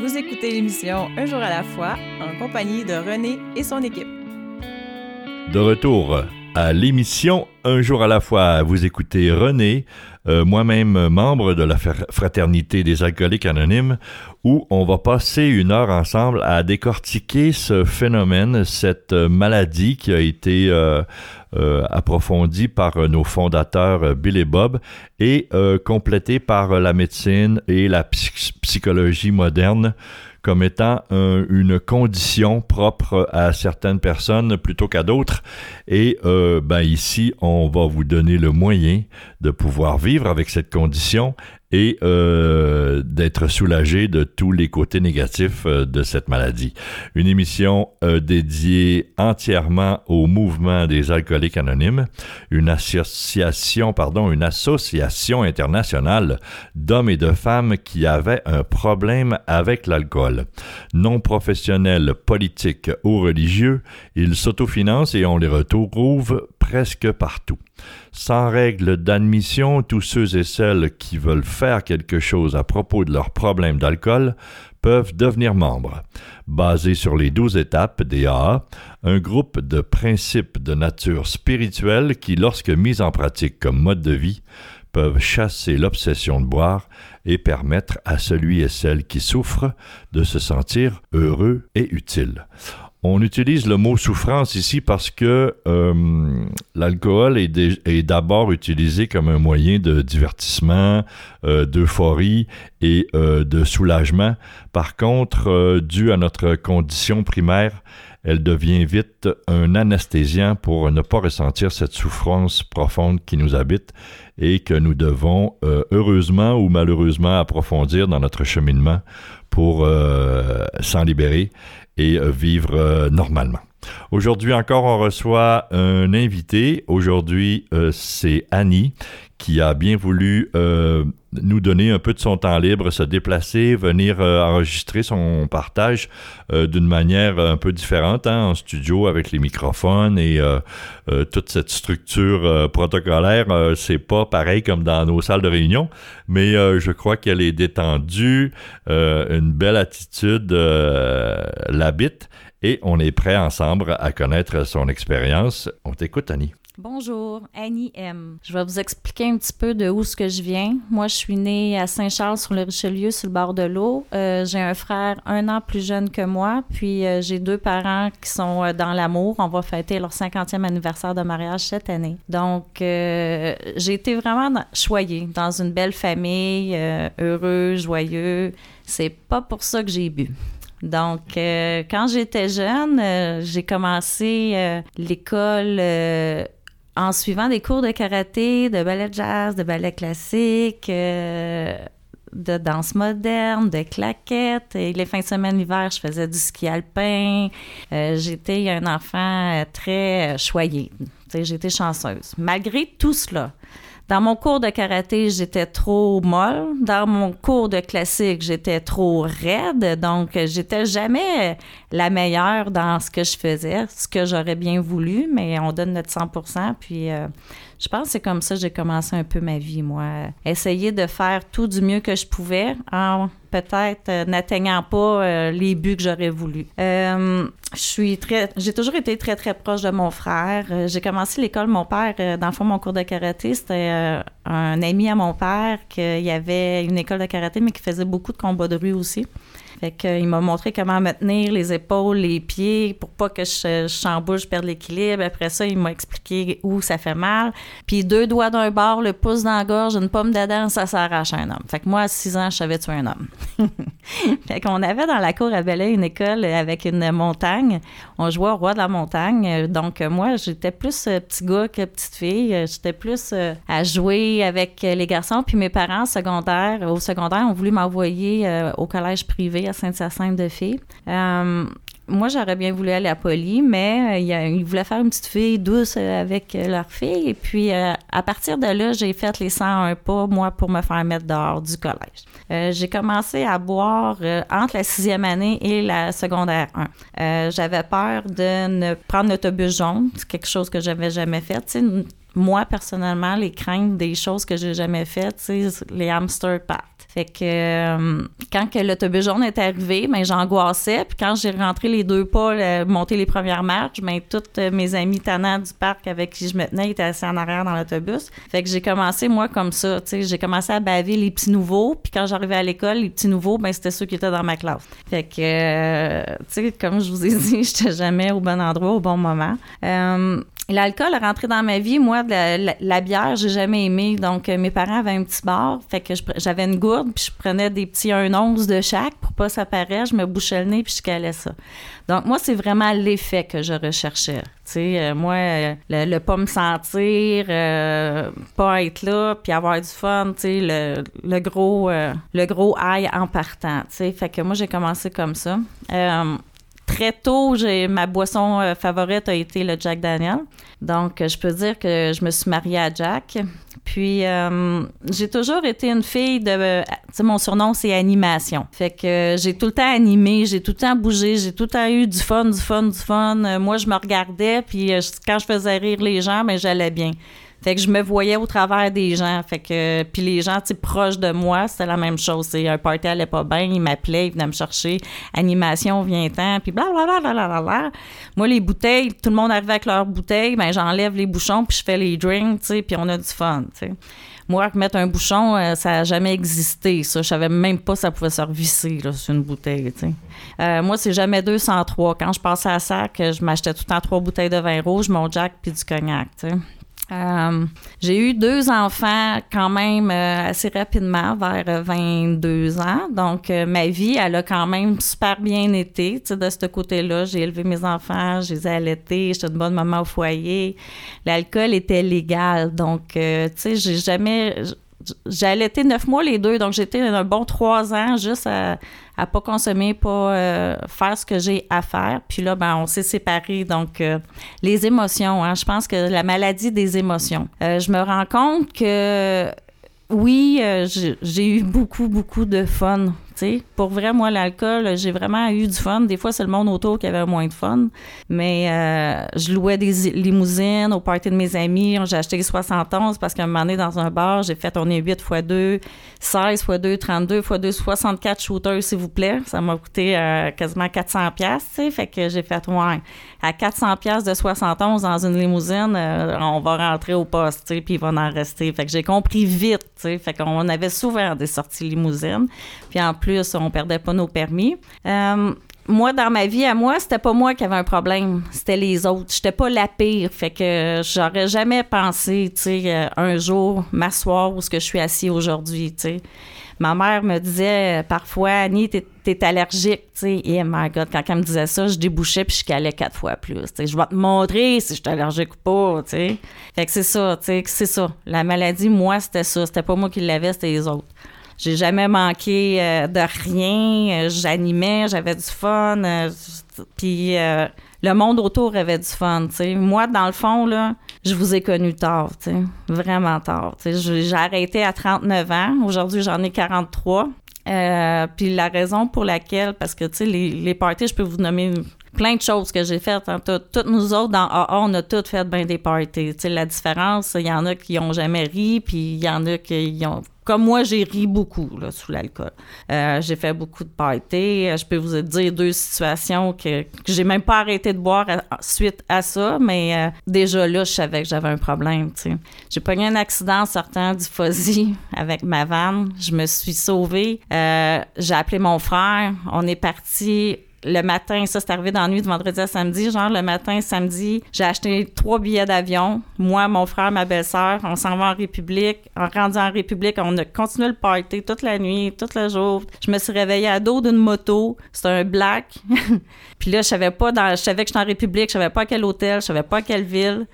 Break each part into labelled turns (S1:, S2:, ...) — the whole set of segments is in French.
S1: Vous écoutez l'émission Un jour à la fois en compagnie de René et son équipe.
S2: De retour à l'émission Un jour à la fois, vous écoutez René, euh, moi-même membre de la Fraternité des alcooliques anonymes, où on va passer une heure ensemble à décortiquer ce phénomène, cette maladie qui a été euh, euh, approfondie par nos fondateurs Bill et Bob et complétée par la médecine et la psychologie moderne comme étant une condition propre à certaines personnes plutôt qu'à d'autres. Et euh, ben ici, on va vous donner le moyen de pouvoir vivre avec cette condition et euh, d'être soulagé de tous les côtés négatifs euh, de cette maladie. Une émission euh, dédiée entièrement au mouvement des alcooliques anonymes, une association, pardon, une association internationale d'hommes et de femmes qui avaient un problème avec l'alcool. Non professionnels, politiques ou religieux, ils s'autofinancent et on les retrouve presque partout. Sans règle d'admission, tous ceux et celles qui veulent faire quelque chose à propos de leurs problèmes d'alcool peuvent devenir membres. Basé sur les douze étapes des AA, un groupe de principes de nature spirituelle qui, lorsque mis en pratique comme mode de vie, peuvent chasser l'obsession de boire et permettre à celui et celle qui souffrent de se sentir heureux et utile. On utilise le mot souffrance ici parce que euh, l'alcool est, d'abord utilisé comme un moyen de divertissement, euh, d'euphorie et euh, de soulagement. Par contre, dû à notre condition primaire, elle devient vite un anesthésiant pour ne pas ressentir cette souffrance profonde qui nous habite et que nous devons heureusement ou malheureusement approfondir dans notre cheminement pour s'en libérer et euh, vivre euh, normalement. Aujourd'hui encore, on reçoit un invité. Aujourd'hui, euh, c'est Annie qui a bien voulu nous donner un peu de son temps libre, se déplacer, venir enregistrer son partage d'une manière un peu différente, hein, en studio avec les microphones et toute cette structure protocolaire. c'est pas pareil comme dans nos salles de réunion, mais je crois qu'elle est détendue, une belle attitude l'habite et on est prêt ensemble à connaître son expérience. On t'écoute, Annie.
S3: Bonjour, Annie M. Je vais vous expliquer un petit peu de où ce que je viens. Moi, je suis née à Saint-Charles sur le Richelieu, sur le bord de l'eau. Euh, j'ai un frère un an plus jeune que moi, puis euh, j'ai deux parents qui sont euh, dans l'amour. On va fêter leur 50e anniversaire de mariage cette année. Donc, j'ai été vraiment choyée dans une belle famille, heureux, joyeux. C'est pas pour ça que j'ai bu. Donc, euh, quand j'étais jeune, euh, j'ai commencé euh, l'école en suivant des cours de karaté, de ballet jazz, de ballet classique, de danse moderne, de claquettes. Et les fins de semaine, l'hiver, je faisais du ski alpin. j'étais un enfant très choyé. J'étais chanceuse. Malgré tout cela, dans mon cours de karaté, j'étais trop molle. Dans mon cours de classique, j'étais trop raide. Donc, j'étais jamais la meilleure dans ce que je faisais, ce que j'aurais bien voulu, mais on donne notre 100 Puis, euh, je pense que c'est comme ça que j'ai commencé un peu ma vie, moi. Essayer de faire tout du mieux que je pouvais en peut-être euh, n'atteignant pas euh, les buts que j'aurais voulu. Euh, j'ai toujours été très très proche de mon frère. j'ai commencé l'école, mon père, dans le fond, mon cours de karaté, c'était un ami à mon père qui avait une école de karaté, mais qui faisait beaucoup de combats de rue aussi. Fait qu'il m'a montré comment me tenir les épaules, les pieds pour pas que je, chamboule, je perde l'équilibre. Après ça, il m'a expliqué où ça fait mal. Puis deux doigts d'un bord, le pouce dans la gorge, une pomme d'Adam, ça s'arrache un homme. Fait que moi, à six ans, je savais tuer un homme. fait qu'on avait dans la cour à Belay une école avec une montagne. On jouait au roi de la montagne. Donc moi, j'étais plus euh, petit gars que petite fille. J'étais plus euh, à jouer avec les garçons. Puis mes parents secondaires, au secondaire, ont voulu m'envoyer euh, au collège privé à Sainte-Hyacinthe-de-Filles. Euh, moi, j'aurais bien voulu aller à Poly, mais euh, ils voulaient faire une petite fille douce euh, avec leur fille. Et puis, à partir de là, j'ai fait les 101 pas, moi, pour me faire mettre dehors du collège. j'ai commencé à boire entre la sixième année et la secondaire 1. j'avais peur de ne prendre l'autobus jaune, c'est quelque chose que j'avais jamais fait. moi, personnellement, les craintes des choses que j'ai jamais faites, c'est les hamster paths. Fait que euh, quand que l'autobus jaune est arrivé, ben, j'angoissais. Puis quand j'ai rentré les deux pas, euh, monté les premières marches, ben, toutes mes amis tannants du parc avec qui je me tenais étaient assis en arrière dans l'autobus. Fait que j'ai commencé, moi, comme ça. J'ai commencé à baver les petits nouveaux. Puis quand j'arrivais à l'école, les petits nouveaux, ben, c'était ceux qui étaient dans ma classe. Fait que, euh, tu sais, comme je vous ai dit, j'étais jamais au bon endroit au bon moment. Euh, L'alcool est rentré dans ma vie. Moi, la, la, la bière, j'ai jamais aimé. Donc, euh, mes parents avaient un petit bar. Fait que j'avais une gourde, puis je prenais des petits 1 once de chaque pour pas s'apparaître. Je me bouchais le nez, puis je calais ça. Donc, moi, c'est vraiment l'effet que je recherchais. Tu sais, euh, moi, euh, le, pas me sentir, pas être là, puis avoir du fun, tu sais, le, le, gros, le gros en partant. Tu sais, fait que moi, j'ai commencé comme ça très tôt, ma boisson euh, favorite a été le Jack Daniel. Donc, je peux dire que je me suis mariée à Jack. Puis, euh, j'ai toujours été une fille de. Tu sais, mon surnom, c'est animation. Fait que j'ai tout le temps animé, j'ai tout le temps bougé, j'ai tout le temps eu du fun, du fun, du fun. Euh, moi, je me regardais, puis quand je faisais rire les gens, mais ben, j'allais bien. Fait que je me voyais au travers des gens. Fait que, puis les gens, tu proches de moi, c'était la même chose. C'est un party allait pas bien, ils m'appelaient, ils venaient me chercher. Animation, vient-t'en, puis blablabla. Moi, les bouteilles, tout le monde arrivait avec leurs bouteilles, ben j'enlève les bouchons, puis je fais les drinks, tu sais, puis on a du fun, tu sais. Moi, mettre un bouchon, euh, ça n'a jamais existé, ça. Je savais même pas que ça pouvait se revisser, là, sur une bouteille. Euh, moi, c'est jamais 203. Quand je passais à sac, je m'achetais tout le temps trois bouteilles de vin rouge, mon jack, puis du cognac, tu sais. Euh, j'ai eu deux enfants quand même euh, assez rapidement, vers 22 ans. Donc, euh, ma vie, elle a quand même super bien été. Tu sais, de ce côté-là, j'ai élevé mes enfants, je les ai allaités, j'étais une bonne maman au foyer. L'alcool était légal. Donc, tu sais, j'ai jamais j'ai allaité neuf mois les deux, donc j'étais un bon trois ans juste à, à pas consommer, pas euh, faire ce que j'ai à faire. Puis là, ben, on s'est séparés. Donc, euh, les émotions, hein, je pense que la maladie des émotions. Euh, je me rends compte que oui, j'ai eu beaucoup, beaucoup de fun pour vrai, moi, l'alcool, j'ai vraiment eu du fun. Des fois, c'est le monde autour qui avait moins de fun. Mais euh, je louais des limousines au party de mes amis. J'ai acheté 71 parce qu'à un moment donné, dans un bar, j'ai fait on est 8 x 2, 16 x 2, 32 x 2, 64 shooters, s'il vous plaît. Ça m'a coûté euh, quasiment 400 pièces, Fait que j'ai fait, ouais, à 400 pièces de 71 dans une limousine, euh, on va rentrer au poste, puis il va en rester. Fait que j'ai compris vite, Fait qu'on avait souvent des sorties limousines. Puis en plus, plus, on perdait pas nos permis. Euh, moi, dans ma vie, à moi, c'était pas moi qui avait un problème, c'était les autres. J'étais pas la pire, fait que j'aurais jamais pensé, tu sais, euh, un jour m'asseoir où ce que je suis assis aujourd'hui, tu sais. Ma mère me disait parfois, Annie, t'es es allergique, tu sais. Et my God, quand elle me disait ça, je débouchais puis je calais quatre fois plus. sais. Je vais te montrer si je suis allergique ou pas, tu sais. Fait que c'est ça, tu sais, c'est ça. La maladie, moi, c'était ça. C'était pas moi qui l'avais, c'était les autres. J'ai jamais manqué euh, de rien. Euh, j'animais, j'avais du fun. Euh, puis le monde autour avait du fun. Moi, dans le fond, là, je vous ai connu tard, vraiment tard. J'ai arrêté à 39 ans. Aujourd'hui, j'en ai 43. puis la raison pour laquelle, parce que, les parties, je peux vous nommer plein de choses que j'ai faites. Hein. Toutes nous autres, dans AA, on a toutes fait bien des parties. Tu sais, la différence, il y en a qui ont jamais ri, puis il y en a qui ont comme moi, j'ai ri beaucoup sous l'alcool. Euh, j'ai fait beaucoup de parties. Je peux vous dire deux situations que, que j'ai même pas arrêté de boire suite à ça, mais euh, déjà là, je savais que j'avais un problème. J'ai pogné un accident en sortant du Fuzzy avec ma vanne. Je me suis sauvée. Euh, j'ai appelé mon frère. On est parti le matin, ça c'est arrivé dans la nuit de vendredi à samedi, genre le matin, samedi, j'ai acheté trois billets d'avion. Moi, mon frère, ma belle-sœur, on s'en va en République. En rendu en République, on a continué le party toute la nuit, tout le jour. Je me suis réveillée à dos d'une moto. C'était un black. Puis là, je savais pas je savais que j'étais en République, je savais pas quel hôtel, je savais pas quelle ville.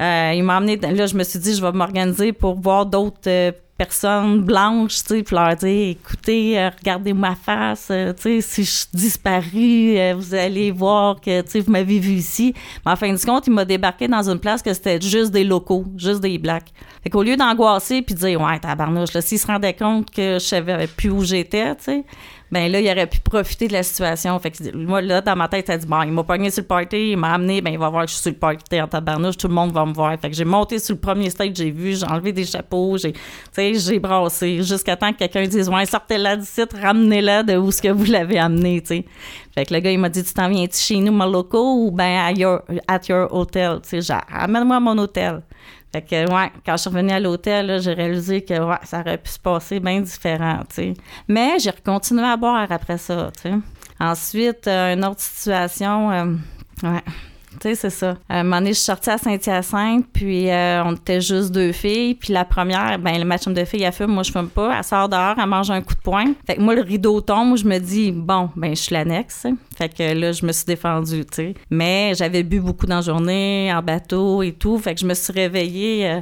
S3: Euh, il m'a emmené, là, je me suis dit, je vais m'organiser pour voir d'autres euh, personnes blanches, tu sais, puis leur dire, écoutez, euh, regardez ma face, euh, tu sais, si je disparu, euh, vous allez voir que, tu sais, vous m'avez vu ici. Mais en fin de compte, il m'a débarqué dans une place que c'était juste des locaux, juste des blacks. Fait qu'au lieu d'angoisser puis de dire, ouais, tabarnouche, là, s'il se rendait compte que je savais plus où j'étais, tu sais, ben là, il aurait pu profiter de la situation. Fait que moi, là, dans ma tête, ça dit, bon, il m'a pogné sur le party, il m'a amené, ben il va voir que je suis sur le party en tabarnouche, tout le monde va me voir. Fait que j'ai monté sur le premier stage, j'ai vu, j'ai enlevé des chapeaux, j'ai, tu sais, j'ai brassé jusqu'à temps que quelqu'un dise Ouais, sortez-la du site, ramenez-la de où ce que vous l'avez amené, tu sais. Fait que le gars, il m'a dit Tu t'en viens-tu chez nous, mon loco, ou bien at your, at your hotel, tu sais, genre, amène-moi à mon hôtel. Fait que, ouais, quand je suis revenue à l'hôtel, j'ai réalisé que, ça aurait pu se passer bien différent, tu sais. Mais j'ai continué à boire après ça, tu sais. Ensuite, euh, une autre situation, euh, ouais, c'est ça. À un moment donné, je suis sortie à Saint-Hyacinthe, puis euh, on était juste deux filles. Puis la première, ben le match de filles, elle fume, moi je fume pas. Elle sort dehors, elle mange un coup de poing. Fait que moi, le rideau tombe, je me dis, bon, ben je suis l'annexe. Fait que là, je me suis défendue, tu sais. Mais j'avais bu beaucoup dans la journée, en bateau et tout. Fait que je me suis réveillée, euh,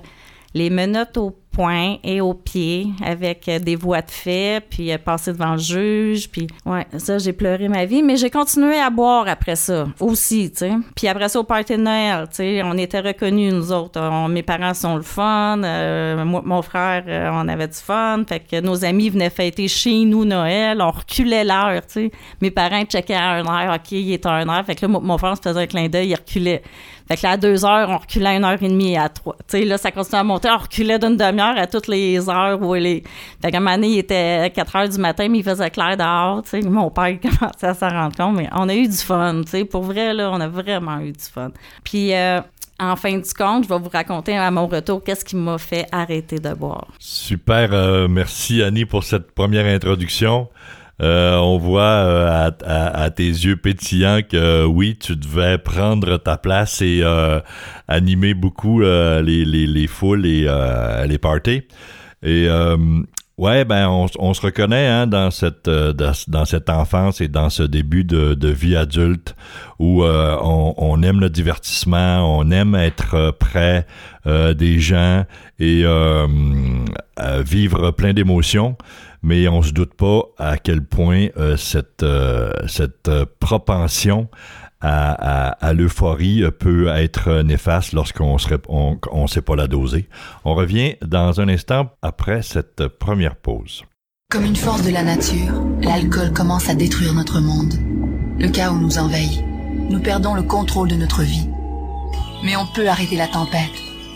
S3: les menottes au et aux pieds avec euh, des voix de fait, puis euh, passer devant le juge, puis ouais, ça, j'ai pleuré ma vie, mais j'ai continué à boire après ça aussi, tu sais. Puis après ça, au party de Noël, tu sais, on était reconnus, nous autres. mes parents sont le fun, euh, mon frère, on avait du fun, fait que nos amis venaient fêter chez nous Noël, on reculait l'heure, tu sais. Mes parents checkaient à un heure, OK, il est à un heure, fait que là, mon, frère se faisait un clin d'œil, il reculait. Fait que là, à deux heures, on reculait à une heure et demie à trois. Tu sais, là, ça continuait à monter, on reculait d'une demi-heure à toutes les heures où les. Fait qu'à un moment donné, il était 4 heures du matin, mais il faisait clair dehors, tu sais. Mon père commençait à s'en rendre compte, mais on a eu du fun, tu sais. Pour vrai, là, on a vraiment eu du fun. Puis, euh, en fin du compte, je vais vous raconter à mon retour qu'est-ce qui m'a fait arrêter de boire.
S2: Super, euh, merci Annie pour cette première introduction. Euh, on voit euh, à, tes yeux pétillants que oui, tu devais prendre ta place et euh, animer beaucoup les, les, les, foules et les parties. Et ouais, ben on, se reconnaît hein, dans cette dans, cette enfance et dans ce début de, vie adulte où on, aime le divertissement, on aime être près des gens et vivre plein d'émotions mais on se doute pas à quel point euh, cette, euh, cette euh, propension à, l'euphorie peut être néfaste lorsqu'on ne sait pas la doser. On revient dans un instant après cette première pause.
S4: Comme une force de la nature, l'alcool commence à détruire notre monde. Le chaos nous envahit. Nous perdons le contrôle de notre vie. Mais on peut arrêter la tempête.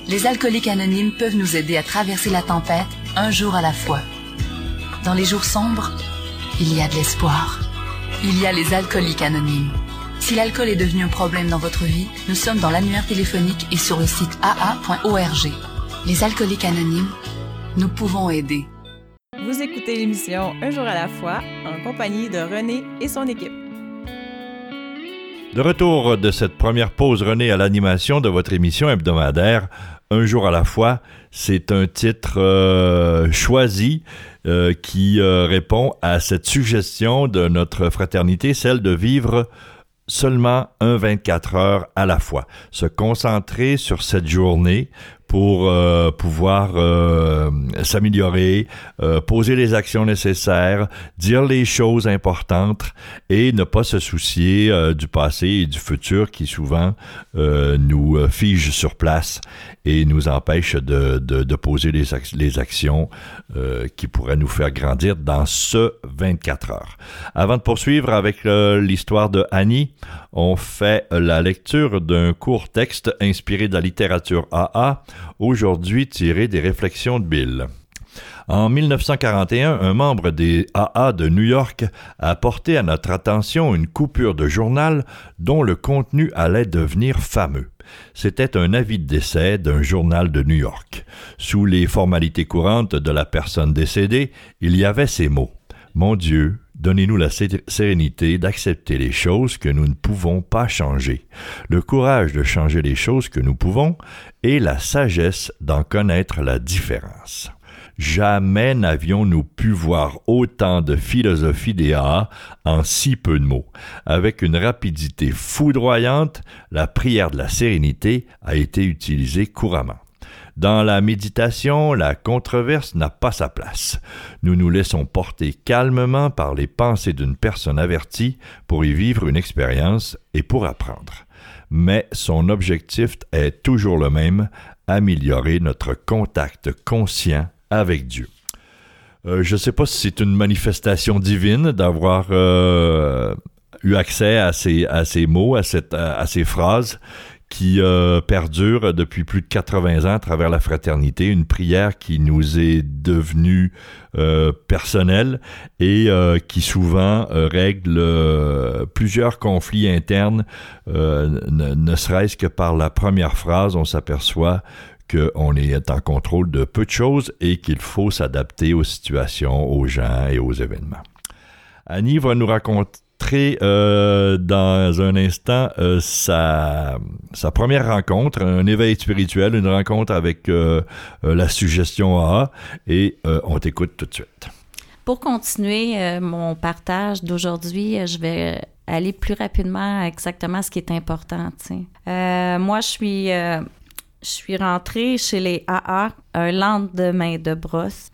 S4: Les alcooliques anonymes peuvent nous aider à traverser la tempête un jour à la fois. Dans les jours sombres, il y a de l'espoir. Il y a les alcooliques anonymes. Si l'alcool est devenu un problème dans votre vie, nous sommes dans l'annuaire téléphonique et sur le site aa.org. Les alcooliques anonymes, nous pouvons aider.
S1: Vous écoutez l'émission Un jour à la fois en compagnie de René et son équipe.
S2: De retour de cette première pause, René, à l'animation de votre émission hebdomadaire Un jour à la fois, c'est un titre euh, choisi euh, qui euh, répond à cette suggestion de notre fraternité, celle de vivre seulement un 24 heures à la fois, se concentrer sur cette journée pour euh, pouvoir euh, s'améliorer, euh, poser les actions nécessaires, dire les choses importantes et ne pas se soucier du passé et du futur qui souvent nous fige sur place et nous empêche de, de, poser les, les actions qui pourraient nous faire grandir dans ce 24 heures. Avant de poursuivre avec l'histoire de Annie, on fait la lecture d'un court texte inspiré de la littérature AA aujourd'hui tiré des réflexions de Bill. En 1941, un membre des AA de New York a porté à notre attention une coupure de journal dont le contenu allait devenir fameux. C'était un avis de décès d'un journal de New York. Sous les formalités courantes de la personne décédée, il y avait ces mots. Mon Dieu, Donnez-nous la sérénité d'accepter les choses que nous ne pouvons pas changer, le courage de changer les choses que nous pouvons et la sagesse d'en connaître la différence. Jamais n'avions-nous pu voir autant de philosophie des en si peu de mots. Avec une rapidité foudroyante, la prière de la sérénité a été utilisée couramment. Dans la méditation, la controverse n'a pas sa place. Nous nous laissons porter calmement par les pensées d'une personne avertie pour y vivre une expérience et pour apprendre. Mais son objectif est toujours le même, améliorer notre contact conscient avec Dieu. Euh, je ne sais pas si c'est une manifestation divine d'avoir euh, eu accès à ces, mots, à ces phrases qui euh, perdure depuis plus de 80 ans à travers la fraternité, une prière qui nous est devenue euh, personnelle et euh, qui souvent règle plusieurs conflits internes, ne, ne serait-ce que par la première phrase, on s'aperçoit qu'on est en contrôle de peu de choses et qu'il faut s'adapter aux situations, aux gens et aux événements. Annie va nous raconter euh, dans un instant euh, sa, sa, première rencontre, un éveil spirituel, une rencontre avec euh, la suggestion AA et on t'écoute tout de suite.
S3: Pour continuer mon partage d'aujourd'hui, je vais aller plus rapidement à exactement ce qui est important. moi, je suis, je suis rentrée chez les AA un lendemain de brosse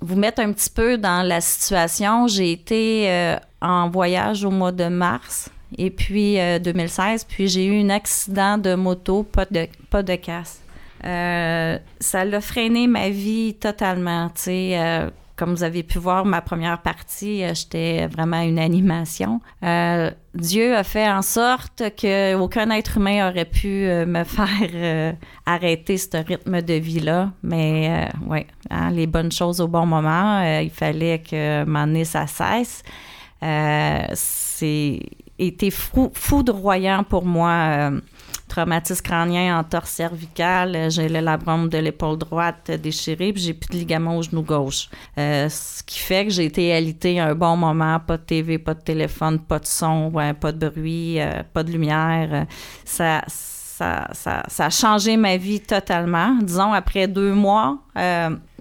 S3: vous mettre un petit peu dans la situation, j'ai été euh, en voyage au mois de mars et puis 2016, euh, puis j'ai eu un accident de moto, pas de, pas de casse. Euh, ça l'a freiné ma vie totalement, tu sais comme vous avez pu voir, ma première partie, euh, j'étais vraiment une animation. Euh, Dieu a fait en sorte qu'aucun être humain aurait pu euh, me faire arrêter ce rythme de vie-là. Mais oui, hein, les bonnes choses au bon moment, il fallait que m'en ça cesse. c'est été foudroyant pour moi traumatisme crânien, torse cervical, euh, j'ai le labrum de l'épaule droite déchiré, puis j'ai plus de ligament au genou gauche. Euh, ce qui fait que j'ai été alité un bon moment, pas de TV, pas de téléphone, pas de son, pas de bruit, euh, pas de lumière. Ça, ça, ça, ça, a changé ma vie totalement. Disons, après deux mois,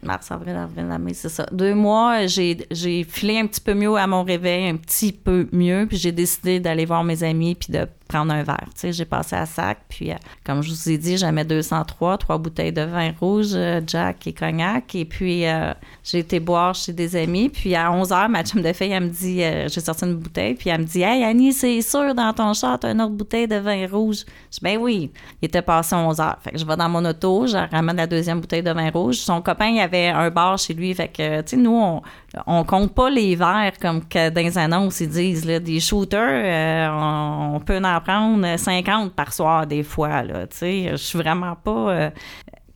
S3: mars, avril, avril, mai, c'est ça. Deux mois, j'ai filé un petit peu mieux à mon réveil, un petit peu mieux, puis j'ai décidé d'aller voir mes amis puis de prendre un verre. Tu sais, j'ai passé à sac, puis euh, comme je vous ai dit, j'avais 203, trois bouteilles de vin rouge, euh, Jack et cognac, et puis euh, j'ai été boire chez des amis, puis à 11 h ma chum de fille, elle me dit, j'ai sorti une bouteille, puis elle me dit, « Hey Annie, c'est sûr, dans ton chat, t'as une autre bouteille de vin rouge. » Je dis, « Ben oui. » Il était passé 11 h Fait que je vais dans mon auto, je ramène la deuxième bouteille de vin rouge. Son copain, il avait un bar chez lui. Fait que, tu sais, nous, on, on compte pas les verres comme que dans les annonces, ils disent. Là, des shooters, on, peut en prendre 50 par soir des fois. Tu sais, je suis vraiment pas... Euh,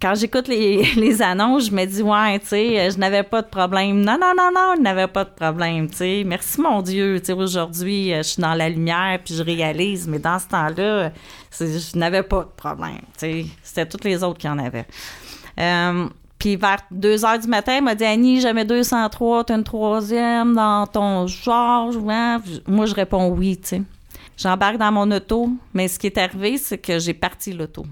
S3: quand j'écoute les, annonces, je me dis, ouais, tu sais, je n'avais pas de problème. Non, non, non, non, je n'avais pas de problème, tu sais. Merci, mon Dieu. Tu sais, aujourd'hui, je suis dans la lumière, puis je réalise, mais dans ce temps-là, je n'avais pas de problème, tu sais. C'était toutes les autres qui en avaient. Euh, puis vers 2 heures du matin, il m'a dit Annie, jamais 203, t'as une troisième dans ton genre. Moi, je réponds oui, tu sais. J'embarque dans mon auto, mais ce qui est arrivé, c'est que j'ai parti l'auto.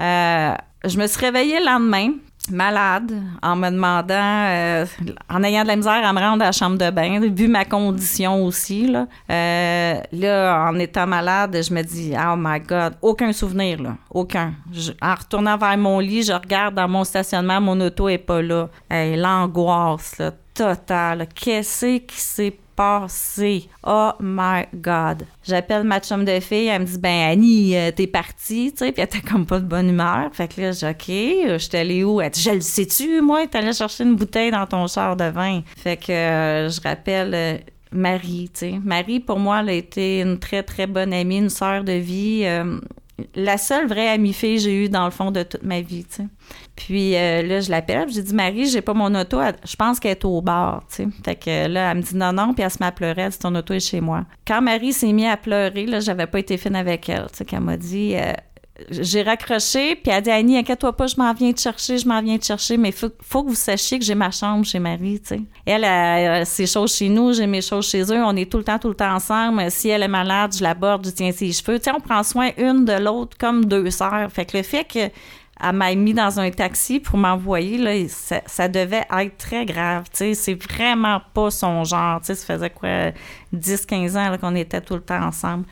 S3: Euh, je me suis réveillée le lendemain, malade en me demandant, euh, en ayant de la misère à me rendre à la chambre de bain, vu ma condition aussi. Là, euh, là en étant malade, je me dis, oh my God, aucun souvenir, là, aucun. en retournant vers mon lit, je regarde dans mon stationnement, mon auto est pas là. L'angoisse, là, totale. Qu'est-ce qui s'est passé. Oh my God. J'appelle ma chum de fille, elle me dit Ben Annie, euh, t'es partie, tu sais, puis elle était comme pas de bonne humeur. Fait que là, j'ai OK, euh, j'étais allée où? Elle dit Je le sais-tu, moi, t'es allée chercher une bouteille dans ton char de vin. Fait que euh, je rappelle. Marie, tu sais. Marie, pour moi, elle a été une très, très bonne amie, une sœur de vie. La seule vraie amie fille que j'ai eue dans le fond de toute ma vie. Puis euh, là, je l'appelle, j'ai dit Marie, j'ai pas mon auto, je pense qu'elle est au bar. Fait que là, elle me dit non, non, puis elle se met à pleurer, elle dit ton auto est chez moi. Quand Marie s'est mise à pleurer, là, j'avais pas été fine avec elle, qu'elle m'a dit euh, j'ai raccroché, puis elle a dit Annie, inquiète-toi pas, je m'en viens te chercher, je m'en viens te chercher, mais faut, faut que vous sachiez que j'ai ma chambre chez Marie, tu sais. Elle a ses choses chez nous, j'ai mes choses chez eux, on est tout le temps, tout le temps ensemble. Si elle est malade, je l'aborde, je tiens ses cheveux. Tu sais, on prend soin une de l'autre comme deux sœurs. Fait que le fait que elle m'a mis dans un taxi pour m'envoyer, là, ça, devait être très grave, c'est vraiment pas son genre, tu sais, ça faisait quoi, 10-15 ans qu'on était tout le temps ensemble.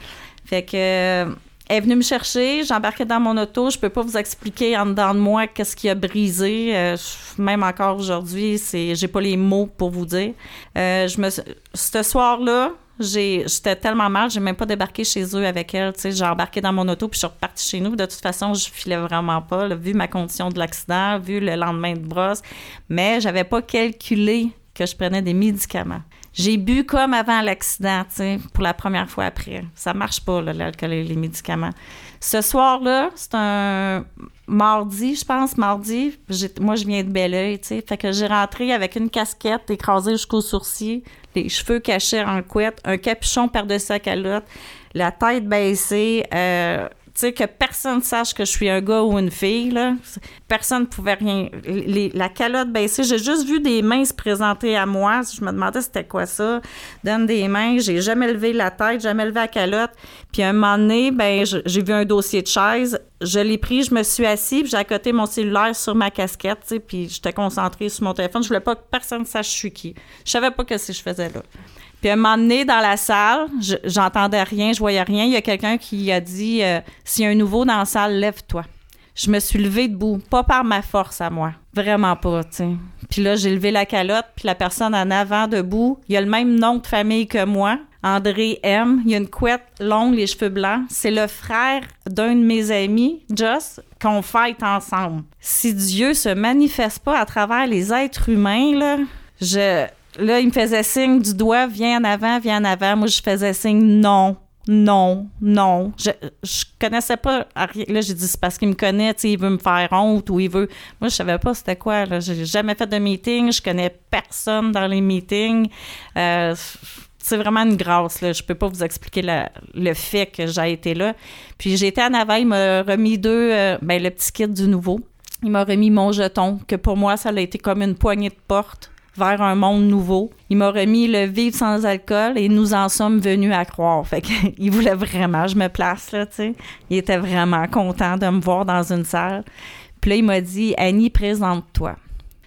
S3: Fait que, elle est venue me chercher, j'embarquais dans mon auto, je peux pas vous expliquer en dedans de moi qu'est-ce qui a brisé, euh, même encore aujourd'hui, c'est, j'ai pas les mots pour vous dire. Euh, je me, ce soir-là, j'étais tellement mal, j'ai même pas débarqué chez eux avec elle. Tu sais, j'ai embarqué dans mon auto puis je suis repartie chez nous. De toute façon, je filais vraiment pas, vu ma condition de l'accident, vu le lendemain de brosse. Mais j'avais pas calculé que je prenais des médicaments. J'ai bu comme avant l'accident, tu sais, pour la première fois après. Ça marche pas, l'alcool et les médicaments. Ce soir-là, c'est un mardi, je pense, mardi. Moi, je viens de Belleuil, tu sais. Fait que j'ai rentré avec une casquette écrasée jusqu'aux sourcils, les cheveux cachés en couette, un capuchon par-dessus sa calotte, la tête baissée, euh, sais, que personne sache que je suis un gars ou une fille, là. Personne ne pouvait rien. la calotte baissée, j'ai juste vu des mains se présenter à moi. Je me demandais c'était quoi ça. Donne des mains. J'ai jamais levé la tête, jamais levé la calotte. Puis un moment donné, ben, j'ai vu un dossier de chaise. Je l'ai pris, je me suis assis, puis j'ai accoté mon cellulaire sur ma casquette, tu sais, puis j'étais concentrée sur mon téléphone. Je voulais pas que personne sache je suis qui. Je savais pas que ce que je faisais là. Puis un moment donné, dans la salle, j'entendais rien, je voyais rien. Il y a quelqu'un qui a dit euh, S'il y a un nouveau dans la salle, lève-toi. Je me suis levée debout, pas par ma force à moi. Vraiment pas, tu sais. Puis là, j'ai levé la calotte, puis la personne en avant, debout, il a le même nom de famille que moi, André M. Il a une couette longue, les cheveux blancs. C'est le frère d'un de mes amis, Joss, qu'on fête ensemble. Si Dieu se manifeste pas à travers les êtres humains, là, je Là, il me faisait signe du doigt, viens en avant, viens en avant. Moi, je faisais signe non, non, non. Je, je connaissais pas. Là, j'ai dit, c'est parce qu'il me connaît, il veut me faire honte ou il veut. Moi, je savais pas c'était quoi. Là. J'ai jamais fait de meeting, je connais personne dans les meetings. Euh, c'est vraiment une grâce. Là. Je peux pas vous expliquer le fait que j'ai été là. Puis j'étais en avant, il m'a remis deux, euh, ben, le petit kit du nouveau. Il m'a remis mon jeton, que pour moi, ça a été comme une poignée de porte vers un monde nouveau. Il m'a remis le vivre sans alcool et nous en sommes venus à croire. Fait voulait vraiment je me place là, tu sais. Il était vraiment content de me voir dans une salle. Puis là, il m'a dit Annie, présente-toi.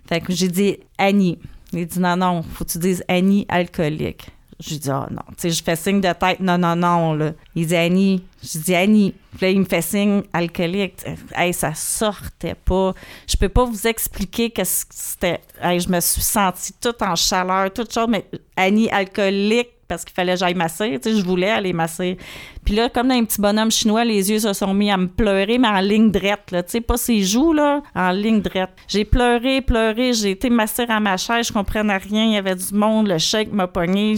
S3: Fait que j'ai dit Annie. Il dit non, non, faut que tu dises Annie alcoolique. Je dis, ah non. Tu sais, je fais signe de tête, non, non, non. Il dit, Annie. Je dis, Annie. Puis là, il me fait signe alcoolique. Hey, ça sortait pas. Je peux pas vous expliquer que c'était. Hey, je me suis sentie toute en chaleur, toute chose, mais Annie alcoolique, parce qu'il fallait que j'aille masser. Tu sais, je voulais aller masser. Puis là, comme dans un petit bonhomme chinois, les yeux se sont mis à me pleurer, mais en ligne droite, là. Tu sais, pas ses joues, là, en ligne droite. J'ai pleuré, pleuré, j'ai été massée à ma chaise, je comprenais rien, il y avait du monde, le chèque m'a pogné.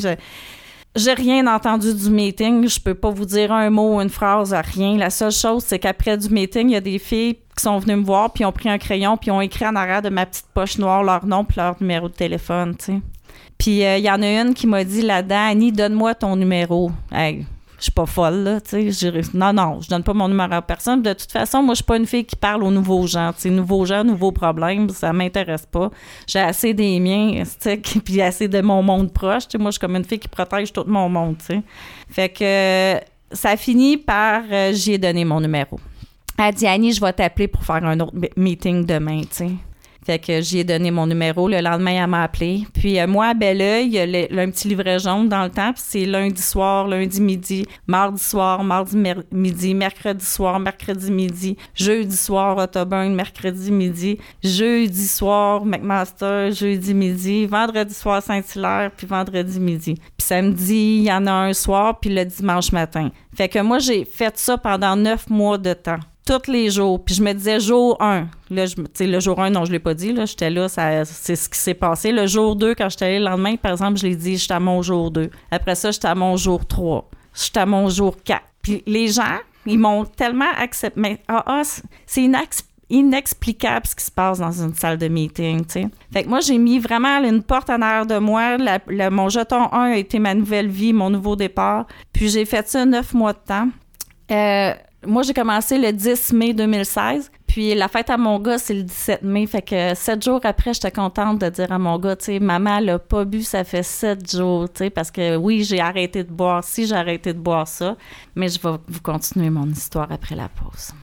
S3: J'ai rien entendu du meeting. Je peux pas vous dire un mot une phrase, rien. La seule chose, c'est qu'après du meeting, il y a des filles qui sont venues me voir, puis ont pris un crayon, puis ont écrit en arrière de ma petite poche noire leur nom puis leur numéro de téléphone, tu sais. Puis euh, il y en a une qui m'a dit là-dedans, Annie, donne-moi ton numéro. Je suis pas folle, là, tu sais. Non, non, je donne pas mon numéro à personne. De toute façon, moi, je suis pas une fille qui parle aux nouveaux gens. Tu nouveaux gens, nouveaux problèmes, ça m'intéresse pas. J'ai assez des miens, tu puis assez de mon monde proche. Tu sais, moi, je suis comme une fille qui protège tout mon monde, tu sais. Fait que ça finit par, euh, j'y ai donné mon numéro. Elle dit, Annie, je vais t'appeler pour faire un autre meeting demain, tu sais. Fait que j'y ai donné mon numéro. Le lendemain, elle m'a appelé. Puis euh, moi, à Belleuil, il y a un petit livret jaune dans le temps. Puis c'est lundi soir, lundi midi, mardi soir, mardi midi, mercredi soir, mercredi midi, jeudi soir, Autoburn, mercredi midi, jeudi soir, McMaster, jeudi midi, vendredi soir, Saint-Hilaire, puis vendredi midi. Puis samedi, il y en a un soir, puis le dimanche matin. Fait que moi, j'ai fait ça pendant neuf mois de temps tous les jours. Puis je me disais jour 1. Là, je, le jour 1, non, je ne l'ai pas dit. Là, j'étais là, c'est ce qui s'est passé. Le jour 2, quand j'étais allée le lendemain, par exemple, je l'ai dit, j'étais à mon jour 2. Après ça, j'étais à mon jour 3. J'étais à mon jour 4. Puis les gens, ils m'ont tellement accepté. Mais ah, ah c'est inexplicable ce qui se passe dans une salle de meeting, tu sais. Fait que moi, j'ai mis vraiment une porte en arrière de moi. mon jeton 1 a été ma nouvelle vie, mon nouveau départ. Puis j'ai fait ça neuf mois de temps. Euh, moi, j'ai commencé le 10 mai 2016. Puis la fête à mon gars, c'est le 17 mai. Fait que sept jours après, j'étais contente de dire à mon gars, tu sais, maman, elle a pas bu, ça fait sept jours, tu sais, parce que oui, j'ai arrêté de boire si j'ai arrêté de boire ça. Mais je vais vous continuer mon histoire après la pause.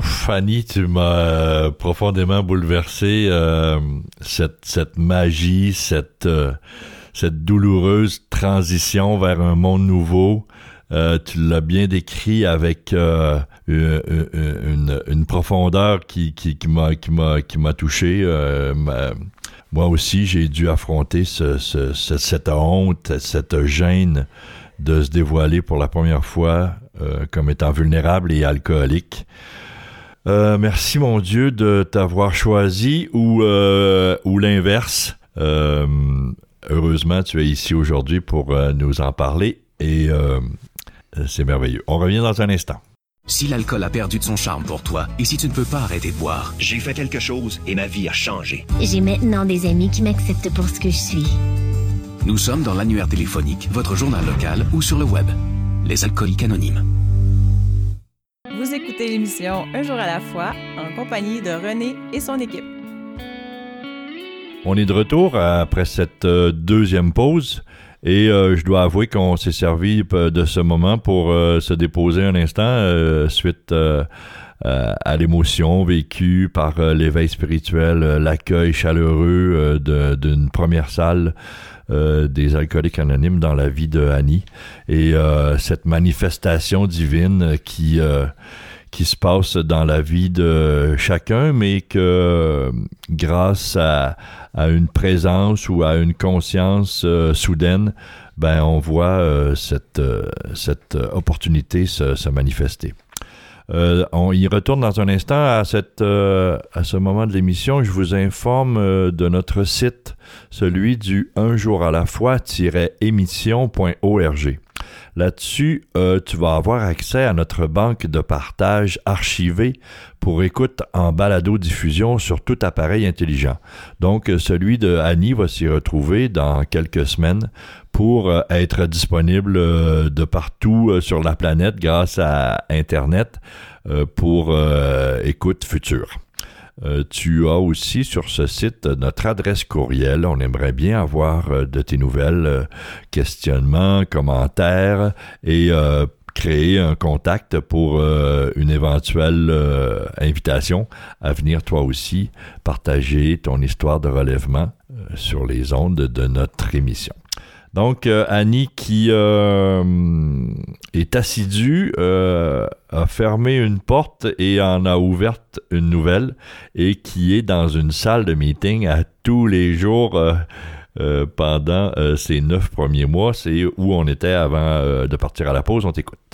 S2: Fanny, tu m'as euh, profondément bouleversé. Euh, cette, magie, euh, cette douloureuse transition vers un monde nouveau. Tu l'as bien décrit avec euh, euh, euh, une, profondeur qui, qui, m'a qui m'a qui m'a touché. moi aussi, j'ai dû affronter ce, ce, cette honte, cette gêne de se dévoiler pour la première fois comme étant vulnérable et alcoolique. merci mon Dieu de t'avoir choisi ou, ou l'inverse. heureusement, tu es ici aujourd'hui pour nous en parler et c'est merveilleux. On revient dans un instant.
S5: Si l'alcool a perdu de son charme pour toi et si tu ne peux pas arrêter de boire,
S6: j'ai fait quelque chose et ma vie a changé.
S7: J'ai maintenant des amis qui m'acceptent pour ce que je suis.
S5: Nous sommes dans l'annuaire téléphonique, votre journal local ou sur le web. Les alcooliques anonymes.
S1: Vous écoutez l'émission Un jour à la fois en compagnie de René et son équipe.
S2: On est de retour après cette euh, deuxième pause. Et euh, je dois avouer qu'on s'est servi de ce moment pour euh, se déposer un instant euh, suite à l'émotion vécue par l'éveil spirituel, l'accueil chaleureux d'une première salle des alcooliques anonymes dans la vie de Annie. Et cette manifestation divine qui qui se passe dans la vie de chacun, mais que grâce à, une présence ou à une conscience euh, soudaine, ben on voit euh, cette, euh, cette opportunité se, se manifester. on y retourne dans un instant à, cette, à ce moment de l'émission. Je vous informe de notre site, celui du un jour à la fois-émission.org. Là-dessus, euh, tu vas avoir accès à notre banque de partage archivée pour écoute en balado-diffusion sur tout appareil intelligent. Donc, euh, celui de Annie va s'y retrouver dans quelques semaines pour euh, être disponible de partout sur la planète grâce à Internet pour écoute future. Euh, tu as aussi sur ce site notre adresse courriel. On aimerait bien avoir euh, de tes nouvelles, euh, questionnements, commentaires et créer un contact pour une éventuelle invitation à venir toi aussi partager ton histoire de relèvement sur les ondes de notre émission. Donc, euh, Annie, qui euh, est assidue, euh, a fermé une porte et en a ouverte une nouvelle et qui est dans une salle de meeting à tous les jours pendant ces neuf premiers mois. C'est où on était avant de partir à la pause. On t'écoute.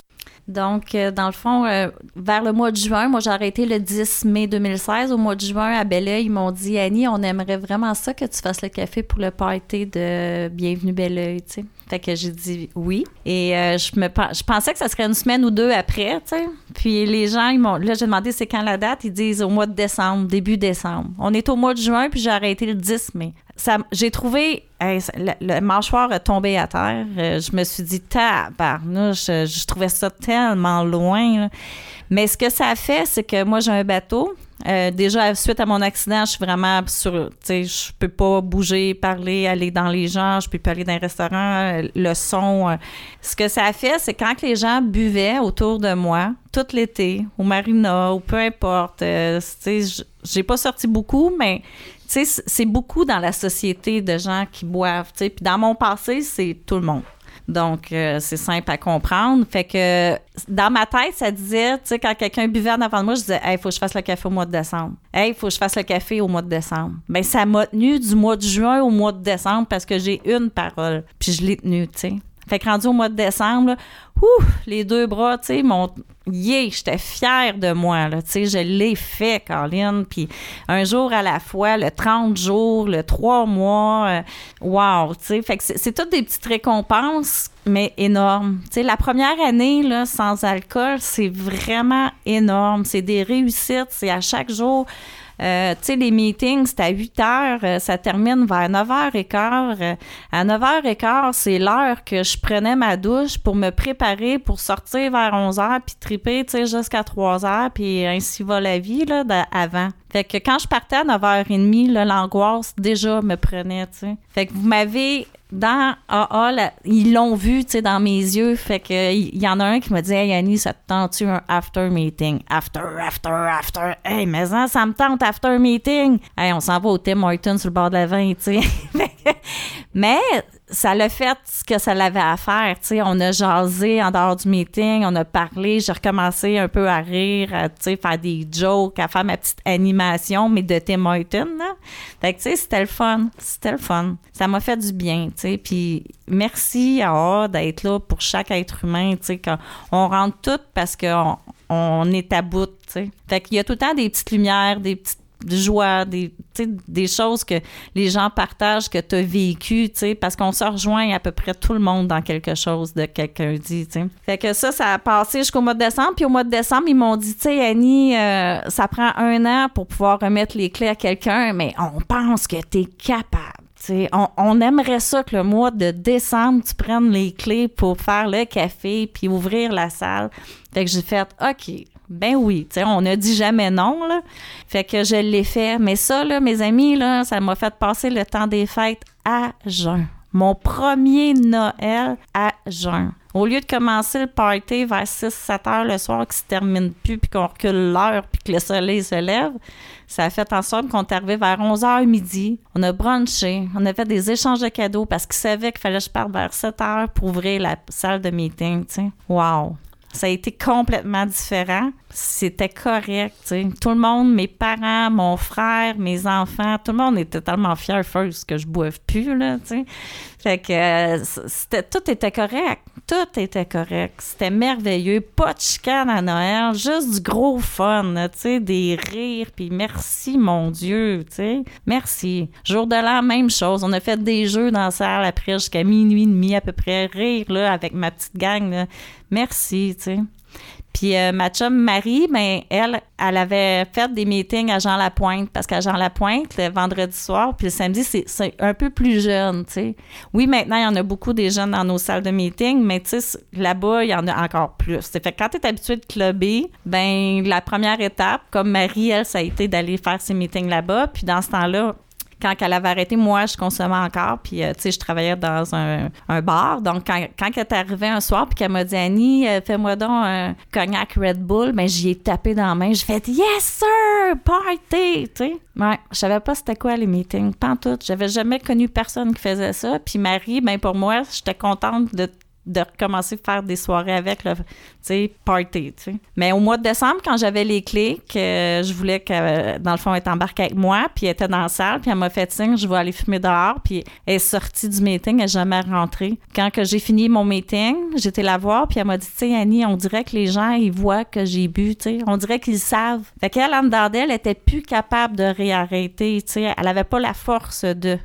S3: Donc, euh, dans le fond, euh, vers le mois de juin, moi j'ai arrêté le 10 mai 2016. Au mois de juin, à Belleuil, ils m'ont dit Annie, on aimerait vraiment ça que tu fasses le café pour le party de Bienvenue Belleuil, tu sais. Fait que j'ai dit oui. Et euh, je, me, je pensais que ça serait une semaine ou deux après, tu sais. Puis les gens, ils m'ont. Là, j'ai demandé c'est quand la date. Ils disent au mois de décembre, début décembre. On est au mois de juin, puis j'ai arrêté le 10 mai j'ai trouvé le, mâchoire a tombé à terre. Euh, je me suis dit, tabarnouche, je, je trouvais ça tellement loin. Mais ce que ça a fait, c'est que moi, j'ai un bateau. Euh, déjà, suite à mon accident, je suis vraiment sur. Tu sais, je peux pas bouger, parler, aller dans les gens, je peux pas aller dans un restaurant, euh, le son. Ce que ça a fait, c'est quand les gens buvaient autour de moi, tout l'été, au marina, ou peu importe, tu sais, j'ai pas sorti beaucoup, mais tu sais, c'est beaucoup dans la société de gens qui boivent, tu sais. Puis dans mon passé, c'est tout le monde. Donc, euh, c'est simple à comprendre. Fait que dans ma tête, ça disait, tu sais, quand quelqu'un buvait en avant de moi, je disais, hey, il faut que je fasse le café au mois de décembre. Hey, il faut que je fasse le café au mois de décembre. Bien, ça m'a tenu du mois de juin au mois de décembre parce que j'ai une parole. Puis je l'ai tenue, tu sais. Fait que rendu au mois de décembre, ouf, les deux bras, tu sais, mon yeah, j'étais fière de moi, là, tu sais, je l'ai fait, Caroline, puis un jour à la fois, le 30 jours, le 3 mois, euh, wow, tu sais, fait que c'est toutes des petites récompenses, mais énormes. Tu sais, la première année, là, sans alcool, c'est vraiment énorme, c'est des réussites, c'est à chaque jour euh, les meetings, c'est à 8 heures, euh, ça termine vers 9h15. Euh, à 9h15, c'est l'heure que je prenais ma douche pour me préparer pour sortir vers 11h puis triper, tu sais, jusqu'à 3h, puis ainsi va la vie, là, avant. Fait que quand je partais à 9h30, l'angoisse déjà me prenait, tu sais. Fait que vous m'avez dans AA, ils l'ont vu, tu sais, dans mes yeux. Fait que il y, en a un qui m'a dit Hey Annie, ça te tente-tu un after meeting? After, after, after. Hey, mais ça, ça me tente after meeting. Hey, on s'en va au Tim Hortons sur le bord de la vin, tu sais. mais ça l'a fait ce que ça l'avait à faire. Tu sais, on a jasé en dehors du meeting, on a parlé, j'ai recommencé un peu à rire, à faire des jokes, à faire ma petite animation, mais de Tim sais, c'était le fun. C'était le fun. Ça m'a fait du bien. Puis merci à d'être là pour chaque être humain, sais. On rentre tout parce qu'on on est à bout, tu sais. Fait qu'il y a tout le temps des petites lumières, des petites joie, des, des choses que les gens partagent, que tu as vécu, parce qu'on se rejoint à peu près tout le monde dans quelque chose de quelqu'un dit. T'sais. Fait que ça, ça a passé jusqu'au mois de décembre. Puis au mois de décembre, ils m'ont dit, tu sais, Annie, euh, ça prend un an pour pouvoir remettre les clés à quelqu'un, mais on pense que tu es capable. On, on, aimerait ça que le mois de décembre, tu prennes les clés pour faire le café puis ouvrir la salle. Fait que j'ai fait OK, ben oui, tu sais, on a dit jamais non, là. Fait que je l'ai fait. Mais ça, là, mes amis, là, ça m'a fait passer le temps des fêtes à jeun. Mon premier Noël à jeun. Au lieu de commencer le party vers 6-7 heures le soir qui se termine plus, puis qu'on recule l'heure, puis que le soleil se lève, ça a fait en sorte qu'on est arrivé vers 11 h midi. On a brunché, on a fait des échanges de cadeaux parce qu'ils savaient qu'il fallait que je parte vers 7 heures pour ouvrir la salle de meeting, tu sais. Wow! Ça a été complètement différent. C'était correct. sais. Tout le monde, mes parents, mon frère, mes enfants, tout le monde était tellement fier first que je boive plus. Là, fait que euh, tout était correct. Tout était correct. C'était merveilleux. Pas de chicane à Noël, juste du gros fun, sais, des rires. Puis merci, mon Dieu. sais. Merci. Jour de l'an, même chose. On a fait des jeux dans la salle après jusqu'à minuit et demi à peu près. Rire là, avec ma petite gang. Là. Merci. tu sais. Puis euh, ma chum Marie, ben, elle, elle avait fait des meetings à Jean Lapointe parce qu'à Jean Lapointe, le vendredi soir, puis le samedi, c'est un peu plus jeune, tu sais. Oui, maintenant, il y en a beaucoup des jeunes dans nos salles de meeting, mais tu sais, là-bas, il y en a encore plus. Fait que quand tu es habitué de clubber, ben la première étape, comme Marie, elle, ça a été d'aller faire ses meetings là-bas. Puis dans ce temps-là, quand elle avait arrêté, moi, je consommais encore. Puis, euh, tu sais, je travaillais dans un, bar. Donc, quand, elle est arrivée un soir, puis qu'elle m'a dit, Annie, euh, fais-moi donc un cognac Red Bull, ben, j'y ai tapé dans la main. J'ai fait, Yes, sir! Party! Tu sais. Ouais, je savais pas c'était quoi les meetings. Pas en tout. J'avais jamais connu personne qui faisait ça. Puis, Marie, ben, pour moi, j'étais contente de de recommencer à faire des soirées avec, tu sais, party, tu sais. Mais au mois de décembre, quand j'avais les clés, que je voulais que, dans le fond, elle embarquée avec moi, puis elle était dans la salle, puis elle m'a fait signe, je vais aller fumer dehors, puis elle est sortie du meeting, elle n'est jamais rentrée. Quand que j'ai fini mon meeting, j'étais la voir, puis elle m'a dit, tu sais, Annie, on dirait que les gens, ils voient que j'ai bu, tu sais, on dirait qu'ils savent. Fait qu'elle, en était plus capable de réarrêter, tu sais, elle avait pas la force de...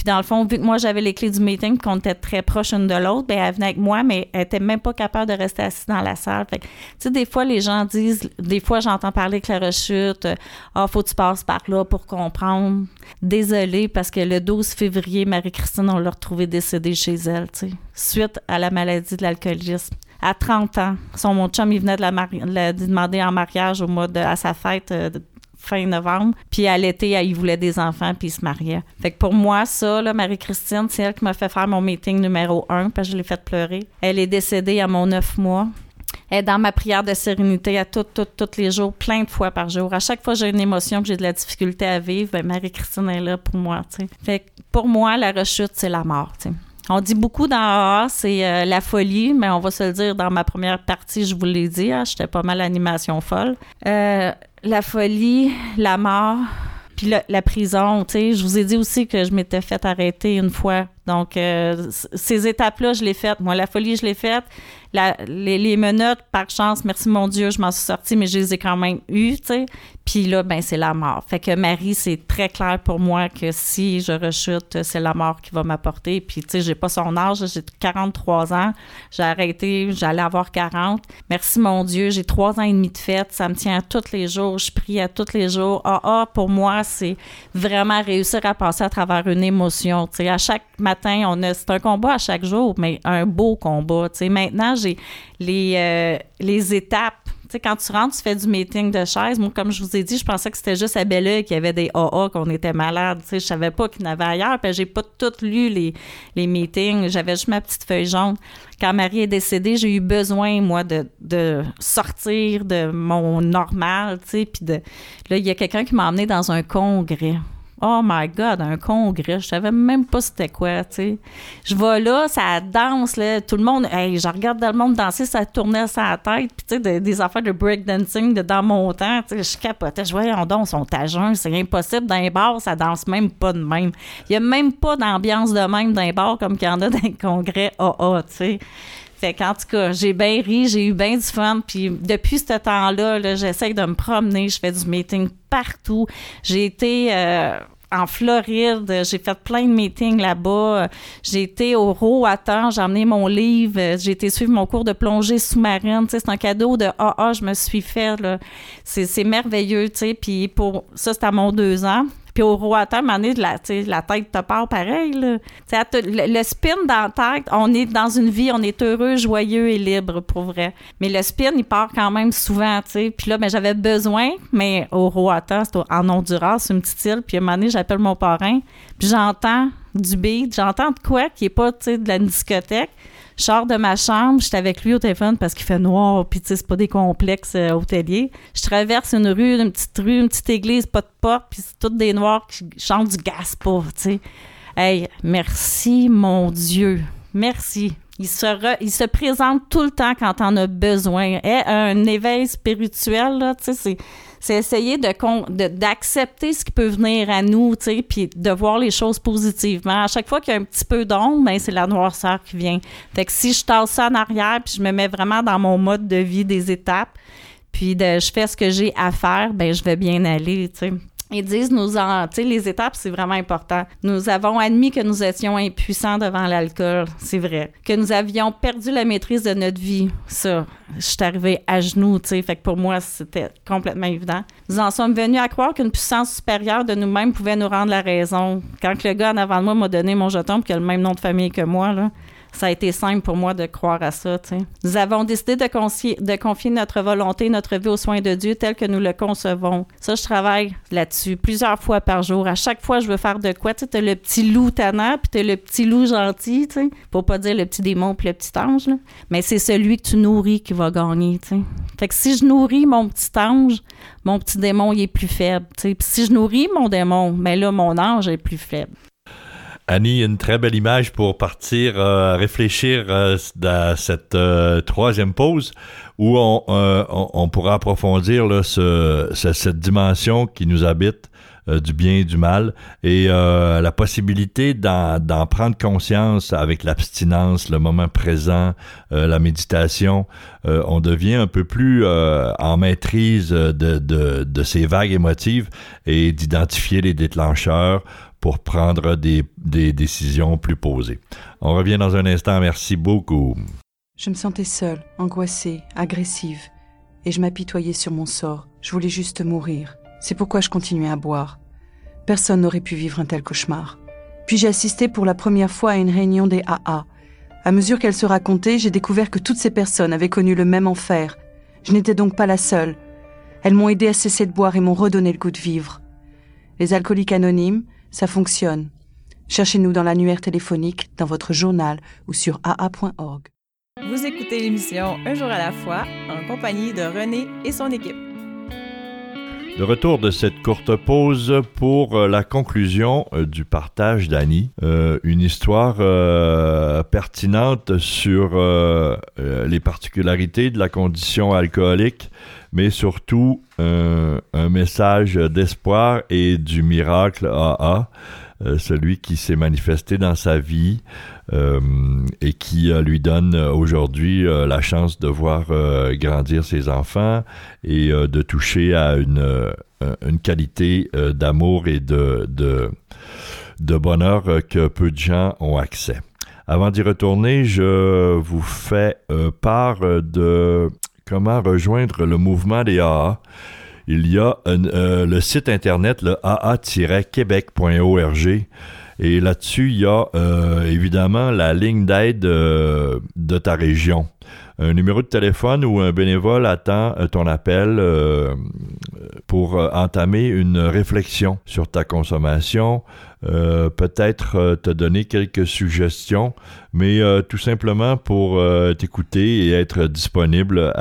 S3: Puis dans le fond, vu que moi j'avais les clés du meeting, qu'on était très proches une de l'autre, ben elle venait avec moi, mais elle était même pas capable de rester assise dans la salle. Fait tu sais, des fois les gens disent, des fois j'entends parler que la rechute, ah faut que tu passes par là pour comprendre. Désolée parce que le 12 février, Marie-Christine on l'a retrouvée décédée chez elle, tu sais, suite à la maladie de l'alcoolisme à 30 ans. Son mon chum, il venait de la, demander en mariage au mois de, à sa fête euh, fin novembre. Puis à l'été, il voulait des enfants, puis il se mariait. Fait que pour moi, ça, Marie-Christine, c'est elle qui m'a fait faire mon meeting numéro un, parce que je l'ai fait pleurer. Elle est décédée à mon neuf mois. Elle est dans ma prière de sérénité à tous, tous, tous les jours, plein de fois par jour. À chaque fois j'ai une émotion, que j'ai de la difficulté à vivre, ben Marie-Christine est là pour moi. sais. Fait que pour moi, la rechute, c'est la mort. sais. On dit beaucoup dans AA, c'est euh, la folie, mais on va se le dire dans ma première partie, je vous l'ai dit, hein, j'étais pas mal animation folle. Euh, la folie, la mort, puis la, prison, tu sais, je vous ai dit aussi que je m'étais fait arrêter une fois. Donc, euh, ces étapes-là, je l'ai faites. Moi, la folie, je l'ai faite. les, les, menottes, par chance, merci mon Dieu, je m'en suis sortie, mais je les ai quand même eues, tu sais. Puis là, ben c'est la mort. Fait que Marie, c'est très clair pour moi que si je rechute, c'est la mort qui va m'apporter. Puis, tu sais, j'ai pas son âge, j'ai 43 ans. J'ai arrêté, j'allais avoir 40. Merci mon Dieu, j'ai trois ans et demi de fête. Ça me tient à tous les jours. Je prie à tous les jours. Ah, ah, pour moi, c'est vraiment réussir à passer à travers une émotion. Tu sais, à chaque matin, on a, c'est un combat à chaque jour, mais un beau combat. Tu sais, maintenant, j'ai les, euh, étapes sais, quand tu rentres, tu fais du meeting de chaise. Moi, comme je vous ai dit, je pensais que c'était juste à Belleuil qu'il y avait des AA, qu'on était malade. Tu sais, je savais pas qu'il y en avait ailleurs. Puis j'ai pas tout lu les, les meetings. J'avais juste ma petite feuille jaune. Quand Marie est décédée, j'ai eu besoin, moi, de, de sortir de mon normal, tu sais. Puis de, là, il y a quelqu'un qui m'a emmené dans un congrès. Oh my God, un congrès, je savais même pas c'était quoi, tu sais. Je vais là, ça danse, là, tout le monde, hey, je regarde le monde danser, ça tournait sa tête, puis tu sais, des, affaires de breakdancing de dans mon temps, tu sais, je capotais, je voyais, on son sont c'est impossible, dans les bars, ça danse même pas de même. Il y a même pas d'ambiance de même dans les bars comme qu'il y en a dans les congrès AA, tu sais. Fait qu'en tout cas, j'ai bien ri, j'ai eu bien du fun. Puis depuis ce temps-là, -là, j'essaie de me promener. Je fais du meeting partout. J'ai été euh, en Floride, j'ai fait plein de meetings là-bas. J'ai été au Roatan, j'ai emmené mon livre, j'ai été suivre mon cours de plongée sous-marine. C'est un cadeau de AA, je me suis fait. C'est merveilleux. Puis pour ça, c'était à mon deux ans. Puis au Roatan, à la, la tête te part pareil. Là. Le, spin dans la tête, on est dans une vie, on est heureux, joyeux et libre, pour vrai. Mais le spin, il part quand même souvent. sais. Puis là, ben, j'avais besoin, mais au Roatan, c'est en Honduras, c'est une petite île. Puis à un moment donné, j'appelle mon parrain, puis j'entends du beat, j'entends de quoi qui est pas de la discothèque. Je sors de ma chambre, j'étais avec lui au téléphone parce qu'il fait noir, puis tu sais, c'est pas des complexes euh, hôteliers. Je traverse une rue, une petite rue, une petite église, pas de porte, puis c'est toutes des noirs qui chantent du gaspa, tu sais. Hey, merci, mon Dieu. Merci. Il se, il se présente tout le temps quand on a besoin. Et un éveil spirituel, là, tu sais, c'est c'est essayer de d'accepter ce qui peut venir à nous, tu sais, puis de voir les choses positivement. À chaque fois qu'il y a un petit peu d'ombre, ben c'est la noirceur qui vient. Fait que si je tasse ça en arrière, puis je me mets vraiment dans mon mode de vie des étapes, puis de, je fais ce que j'ai à faire, ben je vais bien aller, tu sais. Ils disent, nous en, les étapes, c'est vraiment important. Nous avons admis que nous étions impuissants devant l'alcool, c'est vrai. Que nous avions perdu la maîtrise de notre vie, ça. Je suis arrivée à genoux, tu sais, fait que pour moi, c'était complètement évident. Nous en sommes venus à croire qu'une puissance supérieure de nous-mêmes pouvait nous rendre la raison. Quand le gars en avant moi m'a donné mon jeton, puis qu'il a le même nom de famille que moi, là, ça a été simple pour moi de croire à ça. Nous avons décidé de, confier notre volonté, notre vie aux soins de Dieu tel que nous le concevons. Ça, je travaille là-dessus plusieurs fois par jour. À chaque fois, je veux faire de quoi. Tu as le petit loup tannant, puis tu as le petit loup gentil, tu Pour pas dire le petit démon puis le petit ange. Mais c'est celui que tu nourris qui va gagner, Fait que si je nourris mon petit ange, mon petit démon, il est plus faible, Puis si je nourris mon démon, mais là, mon ange est plus faible.
S2: Annie, une très belle image pour partir euh, réfléchir euh, à cette euh, troisième pause où on, on, pourra approfondir là, ce, cette dimension qui nous habite du bien et du mal et la possibilité d'en prendre conscience avec l'abstinence, le moment présent, la méditation. on devient un peu plus en maîtrise de, de ces vagues émotives et d'identifier les déclencheurs pour prendre des, décisions plus posées. On revient dans un instant. Merci beaucoup.
S8: Je me sentais seule, angoissée, agressive, et je m'apitoyais sur mon sort. Je voulais juste mourir. C'est pourquoi je continuais à boire. Personne n'aurait pu vivre un tel cauchemar. Puis j'ai assisté pour la première fois à une réunion des AA. À mesure qu'elle se racontait, j'ai découvert que toutes ces personnes avaient connu le même enfer. Je n'étais donc pas la seule. Elles m'ont aidé à cesser de boire et m'ont redonné le goût de vivre. Les alcooliques anonymes, ça fonctionne. Cherchez-nous dans l'annuaire téléphonique, dans votre journal ou sur aa.org.
S1: Vous écoutez l'émission Un jour à la fois en compagnie de René et son équipe.
S2: De retour de cette courte pause pour euh, la conclusion euh, du partage d'Annie. Euh, une histoire pertinente sur les particularités de la condition alcoolique, mais surtout un message d'espoir et du miracle AA. celui qui s'est manifesté dans sa vie et qui lui donne aujourd'hui la chance de voir grandir ses enfants et de toucher à une, une qualité d'amour et de, de bonheur que peu de gens ont accès. Avant d'y retourner, je vous fais part de comment rejoindre le mouvement des AA. Il y a euh, le site internet, le aa-québec.org. Et là-dessus, il y a euh, évidemment la ligne d'aide euh, de ta région. Un numéro de téléphone où un bénévole attend ton appel pour entamer une réflexion sur ta consommation, euh, peut-être euh, te donner quelques suggestions, mais euh, tout simplement pour t'écouter et être disponible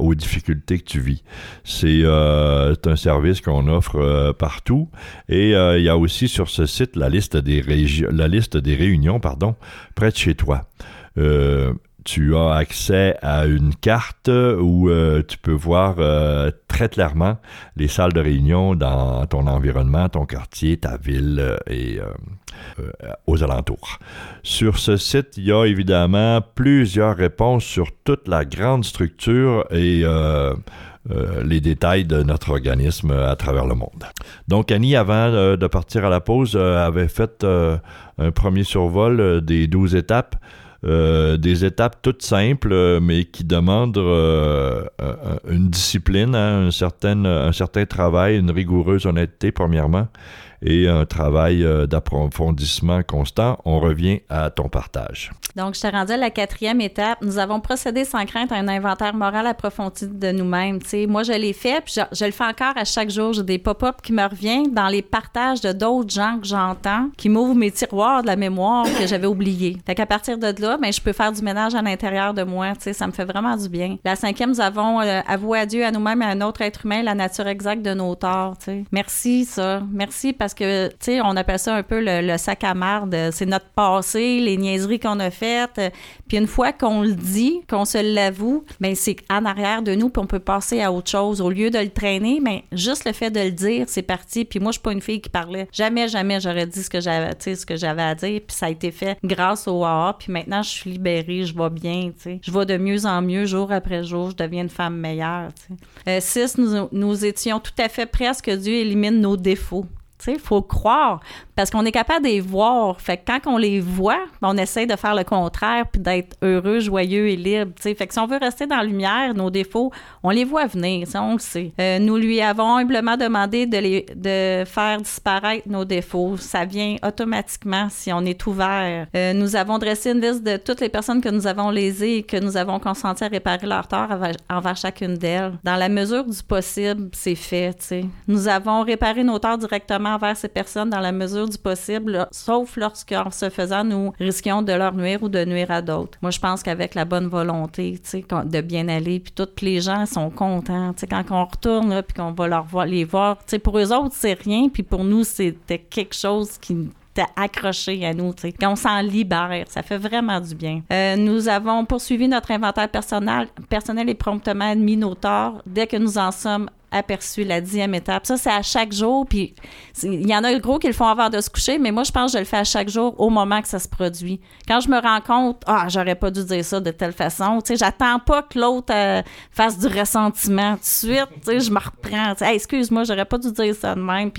S2: aux difficultés que tu vis. C'est un service qu'on offre partout et il y a aussi sur ce site la liste des, la liste des réunions pardon, près de chez toi tu as accès à une carte où euh, tu peux voir euh, très clairement les salles de réunion dans ton environnement, ton quartier, ta ville euh, et aux alentours. Sur ce site, il y a évidemment plusieurs réponses sur toute la grande structure et les détails de notre organisme à travers le monde. Donc Annie, avant de partir à la pause, avait fait un premier survol des 12 étapes. Euh, des étapes toutes simples, euh, mais qui demandent euh, une discipline, hein, un, certain, un certain travail, une rigoureuse honnêteté, premièrement, et un travail euh, d'approfondissement constant. On revient à ton partage.
S3: Donc, je t'ai rendu à la quatrième étape. Nous avons procédé sans crainte à un inventaire moral approfondi de nous-mêmes. moi, je l'ai fait, puis je, le fais encore à chaque jour. J'ai des pop-up qui me reviennent dans les partages de d'autres gens que j'entends, qui m'ouvrent mes tiroirs de la mémoire que j'avais oubliés. Fait qu'à partir de là, ben, je peux faire du ménage à l'intérieur de moi. Ça me fait vraiment du bien. La cinquième, nous avons euh, avoué à Dieu, à nous-mêmes et à un autre être humain la nature exacte de nos torts. Merci, ça. Merci parce que, tu sais, on appelle ça un peu le, sac à marde. C'est notre passé, les niaiseries qu'on a faites. Puis une fois qu'on le dit, qu'on se l'avoue, ben c'est en arrière de nous, puis on peut passer à autre chose. Au lieu de le traîner, mais ben, juste le fait de le dire, c'est parti. Puis moi, je suis pas une fille qui parlait. Jamais, jamais j'aurais dit ce que j'avais, ce que j'avais à dire. Puis ça a été fait grâce au AA. Puis maintenant, je suis libérée, je vais bien, tu sais. Je vais de mieux en mieux, jour après jour. Je deviens une femme meilleure, tu sais. Euh, six, nous, nous étions tout à fait prêts à ce que Dieu élimine nos défauts. Il faut croire parce qu'on est capable de les voir. Quand on les voit, on essaie de faire le contraire puis d'être heureux, joyeux et libre. Si on veut rester dans la lumière, nos défauts, on les voit venir, on le sait. Euh, nous lui avons humblement demandé de, les, de faire disparaître nos défauts. Ça vient automatiquement si on est ouvert. Euh, nous avons dressé une liste de toutes les personnes que nous avons lésées et que nous avons consenti à réparer leur tort envers, chacune d'elles. Dans la mesure du possible, c'est fait. Nous avons réparé nos torts directement envers ces personnes dans la mesure du possible, sauf lorsqu'en se faisant, nous risquions de leur nuire ou de nuire à d'autres. Moi, je pense qu'avec la bonne volonté, tu sais, de bien aller, puis tous les gens sont contents, tu sais, quand on retourne, là, puis qu'on va leur voir, les voir, tu sais, pour eux autres, c'est rien, puis pour nous, c'était quelque chose qui accroché à nous, tu sais, qu'on s'en libère. Ça fait vraiment du bien. Euh, nous avons poursuivi notre inventaire personnel, personnel et promptement admis nos torts dès que nous en sommes aperçu la dixième étape. Ça, c'est à chaque jour. Puis il y en a gros qui le font avant de se coucher, mais moi, je pense que je le fais à chaque jour au moment que ça se produit. Quand je me rends compte, ah, j'aurais pas dû dire ça de telle façon. Tu sais, j'attends pas que l'autre euh, fasse du ressentiment tout de suite. Tu je me reprends. Tu excuse-moi, j'aurais pas dû dire ça de même.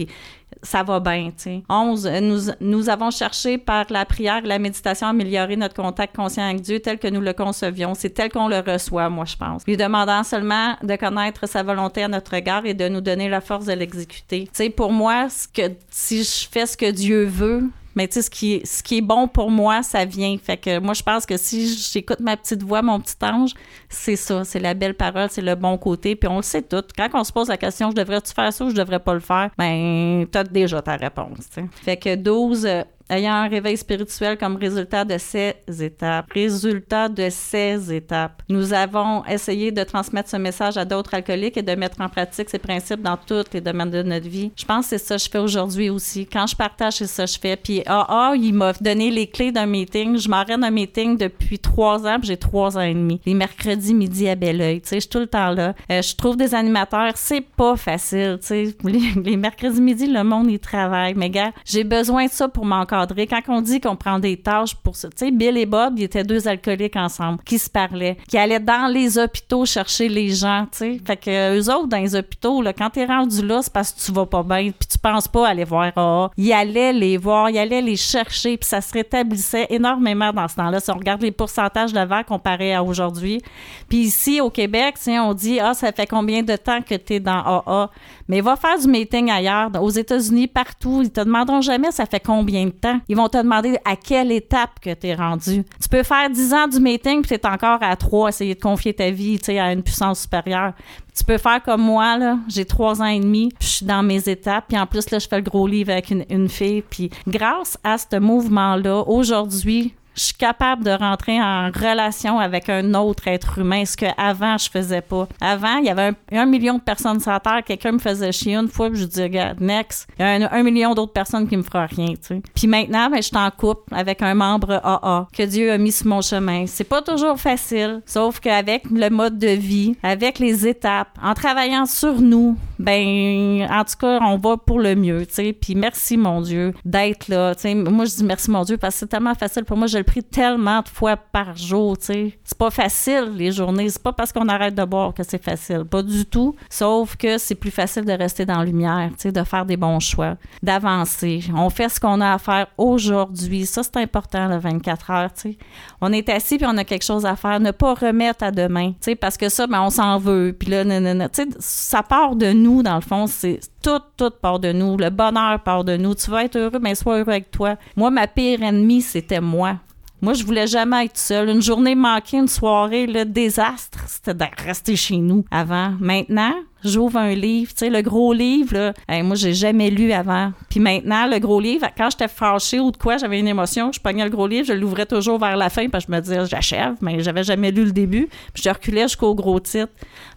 S3: Ça va bien, tu sais. 11, nous, nous avons cherché par la prière et la méditation à améliorer notre contact conscient avec Dieu tel que nous le concevions. C'est tel qu'on le reçoit, moi, je pense. Lui demandant seulement de connaître sa volonté à notre égard et de nous donner la force de l'exécuter. Tu sais, pour moi, ce que, si je fais ce que Dieu veut, mais tu sais, ce qui, est, ce qui est bon pour moi, ça vient. Fait que moi, je pense que si j'écoute ma petite voix, mon petit ange, c'est ça, c'est la belle parole, c'est le bon côté. Puis on le sait tout. Quand on se pose la question, je devrais-tu faire ça ou je devrais pas le faire, ben, t'as déjà ta réponse. Fait que 12, ayant un réveil spirituel comme résultat de ces étapes. Résultat de ces étapes. Nous avons essayé de transmettre ce message à d'autres alcooliques et de mettre en pratique ces principes dans tous les domaines de notre vie. Je pense que c'est ça que je fais aujourd'hui aussi. Quand je partage, c'est ça que je fais. Puis, ah, ah, il m'a donné les clés d'un meeting. Je m'arrête d'un meeting depuis trois ans, puis j'ai trois ans et demi. Les mercredis midi à bel oeil. Tu sais, je suis tout le temps là. Euh, je trouve des animateurs, c'est pas facile. Tu sais, les, mercredis midi, le monde y travaille. Mais gars, j'ai besoin de ça pour m'encore quand on dit qu'on prend des tâches pour ça, tu sais, Bill et Bob, ils étaient deux alcooliques ensemble, qui se parlaient, qui allaient dans les hôpitaux chercher les gens, tu sais. Fait que eux autres, dans les hôpitaux, là, quand t'es rendu là, c'est parce que tu vas pas bien, puis tu penses pas aller voir AA. Ils allaient les voir, ils allaient les chercher, puis ça se rétablissait énormément dans ce temps-là. Si on regarde les pourcentages de vent comparés à aujourd'hui. Puis ici, au Québec, on dit, ah, ça fait combien de temps que tu es dans AA? Mais va faire du meeting ailleurs, aux États-Unis, partout. Ils te demanderont jamais ça fait combien de temps? Ils vont te demander à quelle étape que tu es rendu. Tu peux faire 10 ans du meeting puis tu es encore à 3, essayer de confier ta vie à une puissance supérieure. Tu peux faire comme moi, là. J'ai trois ans et demi, puis je suis dans mes étapes. Puis en plus, là, je fais le gros livre avec une, une fille. Puis grâce à ce mouvement-là, aujourd'hui, je suis capable de rentrer en relation avec un autre être humain, ce que avant je faisais pas. Avant, il y avait un, million de personnes sur la Terre, quelqu'un me faisait chier une fois, puis je dis, regarde, next, il y a un, million d'autres personnes qui me feront rien, tu sais. Puis maintenant, ben, je suis en couple avec un membre AA que Dieu a mis sur mon chemin. C'est pas toujours facile, sauf qu'avec le mode de vie, avec les étapes, en travaillant sur nous, ben, en tout cas, on va pour le mieux, tu sais. Puis merci, mon Dieu, d'être là, tu sais. Moi, je dis merci, mon Dieu, parce que c'est tellement facile pour moi. Je prie tellement de fois par jour, tu sais. C'est pas facile, les journées. C'est pas parce qu'on arrête de boire que c'est facile. Pas du tout. Sauf que c'est plus facile de rester dans la lumière, tu sais, de faire des bons choix, d'avancer. On fait ce qu'on a à faire aujourd'hui. Ça, c'est important, le 24 heures, tu sais. On est assis puis on a quelque chose à faire. Ne pas remettre à demain, tu sais, parce que ça, ben, on s'en veut. Puis là, tu sais, ça part de nous, dans le fond. C'est tout, tout part de nous. Le bonheur part de nous. Tu vas être heureux, mais sois heureux avec toi. Moi, ma pire ennemie, c'était moi. Moi, je voulais jamais être seule. Une journée manquée, une soirée, le désastre, c'était de rester chez nous avant. Maintenant, j'ouvre un livre, tu sais, le gros livre, là, moi, j'ai jamais lu avant. Puis maintenant, le gros livre, quand j'étais fâchée ou de quoi, j'avais une émotion, je pognais le gros livre, je l'ouvrais toujours vers la fin parce que je me disais, j'achève, mais j'avais jamais lu le début. Puis je reculais jusqu'au gros titre.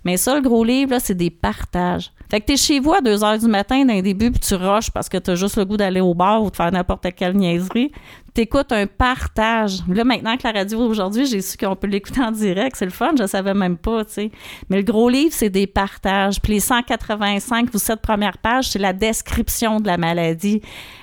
S3: Mais ça, le gros livre, c'est des partages. Fait que t'es chez vous à 2 heures du matin d'un début, puis tu rushes parce que t'as juste le goût d'aller au bar ou de faire n'importe quelle niaiserie. T'écoutes un partage. Là, maintenant que la radio aujourd'hui, j'ai su qu'on peut l'écouter en direct. C'est le fun, je savais même pas, tu sais. Mais le gros livre, c'est des partages. Puis les 185 ou 7 premières pages, c'est la description de la maladie.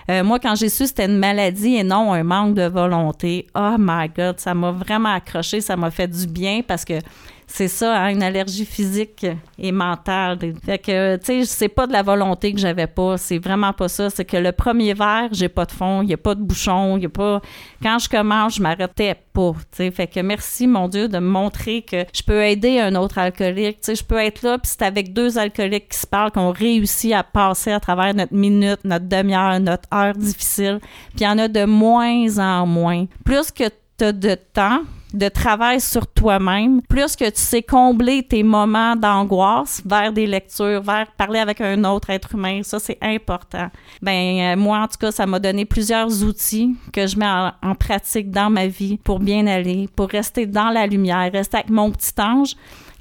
S3: Euh, moi, quand j'ai su c'était une maladie et non un manque de volonté, oh my God, ça m'a vraiment accroché, ça m'a fait du bien parce que c'est ça, hein, une allergie physique et mentale. Fait que, tu sais, c'est pas de la volonté que j'avais pas, c'est vraiment pas ça. C'est que le premier verre, j'ai pas de fond, il y a pas de bouchon, il y a pas. Quand je commence, je m'arrêtais pas, tu sais. Fait que merci, mon Dieu, de me montrer que je peux aider un autre alcoolique. Tu sais, je peux être là, puis c'est avec deux alcooliques qui se parlent qu'on réussit à passer à travers notre minute, notre demi-heure, notre heure difficile. Puis il y en a de moins en moins. Plus que tu as de temps, de travail sur toi-même, plus que tu sais combler tes moments d'angoisse vers des lectures, vers parler avec un autre être humain, ça c'est important. Ben euh, moi en tout cas, ça m'a donné plusieurs outils que je mets en, en, pratique dans ma vie pour bien aller, pour rester dans la lumière, rester avec mon petit ange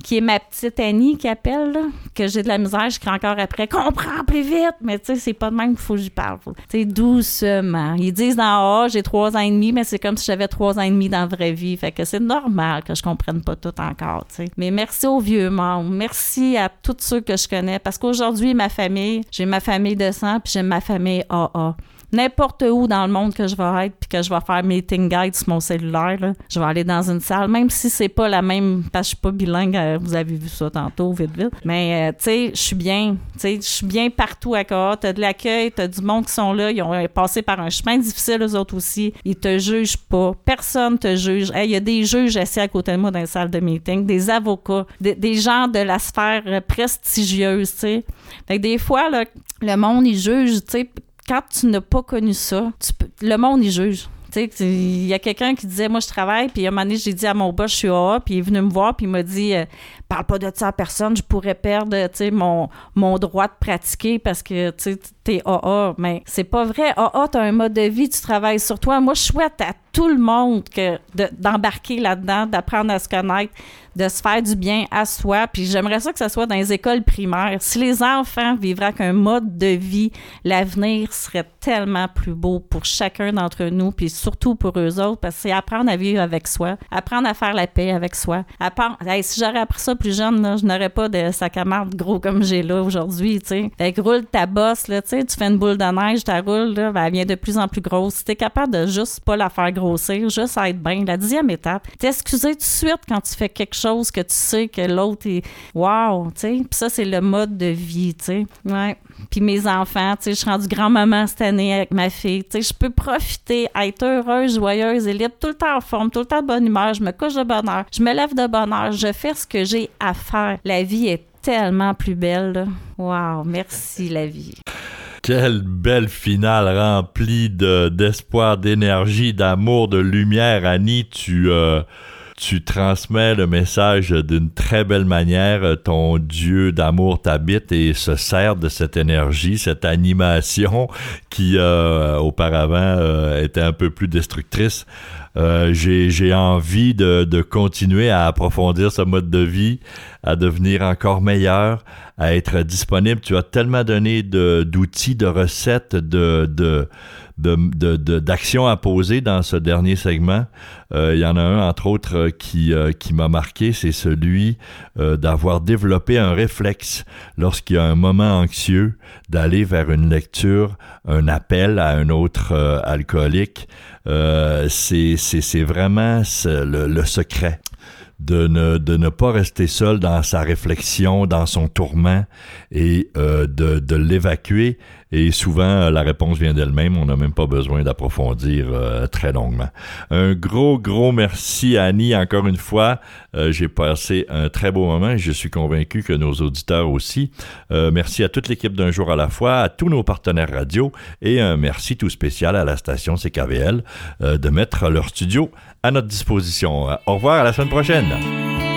S3: qui est ma petite Annie qui appelle, que j'ai de la misère, je crie encore après, comprends plus vite, mais tu sais, c'est pas de même qu'il faut que j'y parle. Tu sais, doucement. Ils disent dans A, j'ai trois ans et demi, mais c'est comme si j'avais trois ans et demi dans la vraie vie. Fait que c'est normal que je comprenne pas tout encore, tu sais. Mais merci aux vieux membres. Merci à tous ceux que je connais, parce qu'aujourd'hui, ma famille, j'ai ma famille de sang, puis j'ai ma famille AA n'importe où dans le monde que je vais être puis que je vais faire meeting guide sur mon cellulaire, je vais aller dans une salle, même si c'est pas la même, parce que je suis pas bilingue, euh, vous avez vu ça tantôt, vite, vite. Mais, euh, tu sais, je suis bien, tu sais, je suis bien partout à tu T'as de l'accueil, t'as du monde qui sont là, ils ont passé par un chemin difficile, eux autres aussi. Ils te jugent pas. Personne te juge. Il y a des juges assis à côté de moi dans une salle de meeting, des avocats, des, gens de la sphère prestigieuse, tu sais. Fait des fois, là, le monde, il juge, tu sais, quand tu n'as pas connu ça, le monde y juge. Il y a quelqu'un qui disait, moi, je travaille, puis un moment donné, j'ai dit à mon boss, je suis AA, puis il est venu me voir, puis il m'a dit, euh, parle pas de ça à personne, je pourrais perdre, mon, mon droit de pratiquer parce que, tu t'es AA. Mais c'est pas vrai. AA, t'as un mode de vie, tu travailles sur toi. Moi, je souhaite à tout le monde que d'embarquer là-dedans, d'apprendre à se connaître, de se faire du bien à soi. Puis j'aimerais ça que ce soit dans les écoles primaires. Si les enfants vivraient avec un mode de vie, l'avenir serait tellement plus beau pour chacun d'entre nous, puis surtout pour eux autres, parce que c'est apprendre à vivre avec soi, apprendre à faire la paix avec soi. Si j'aurais appris ça plus jeune, je n'aurais pas de sac à marde gros comme j'ai là aujourd'hui, tu sais. Fait que roule ta bosse, là, tu fais une boule de neige, ta roule, là, ben, elle vient de plus en plus grosse. Si t'es capable de juste pas la faire juste être bien, la dixième étape, t'excuser tout de suite quand tu fais quelque chose que tu sais que l'autre est wow, tu sais. Puis ça, c'est le mode de vie, tu sais. Ouais. Puis mes enfants, tu sais, je suis rendue grand-maman cette année avec ma fille. Tu sais, je peux profiter, être heureuse, joyeuse et libre, tout le temps en forme, tout le temps de bonne humeur. Je me couche de bonne heure, je me lève de bonne heure, je fais ce que j'ai à faire. La vie est tellement plus belle. Wow, merci la vie.
S2: Quelle belle finale remplie d'espoir, d'énergie, d'amour, de lumière, Annie. Tu, euh, tu transmets le message d'une très belle manière. Ton Dieu d'amour t'habite et se sert de cette énergie, cette animation qui euh, auparavant euh, était un peu plus destructrice. J'ai envie de, continuer à approfondir ce mode de vie, à devenir encore meilleur, à être disponible. Tu as tellement donné d'outils, de, recettes, de d'actions à poser dans ce dernier segment. Euh, il y en a un, entre autres, euh, qui, euh, qui m'a marqué, c'est celui d'avoir développé un réflexe lorsqu'il y a un moment anxieux, d'aller vers une lecture, un appel à un autre alcoolique. c'est vraiment le, secret de ne, de ne pas rester seul dans sa réflexion, dans son tourment et de, de l'évacuer. Et souvent, la réponse vient d'elle-même. On n'a même pas besoin d'approfondir euh, très longuement. Un gros, gros merci Annie encore une fois. Euh, j'ai passé un très beau moment et je suis convaincu que nos auditeurs aussi. merci à toute l'équipe d'un jour à la fois, à tous nos partenaires radio et un merci tout spécial à la station CKVL de mettre leur studio à notre disposition. Au revoir, à la semaine prochaine.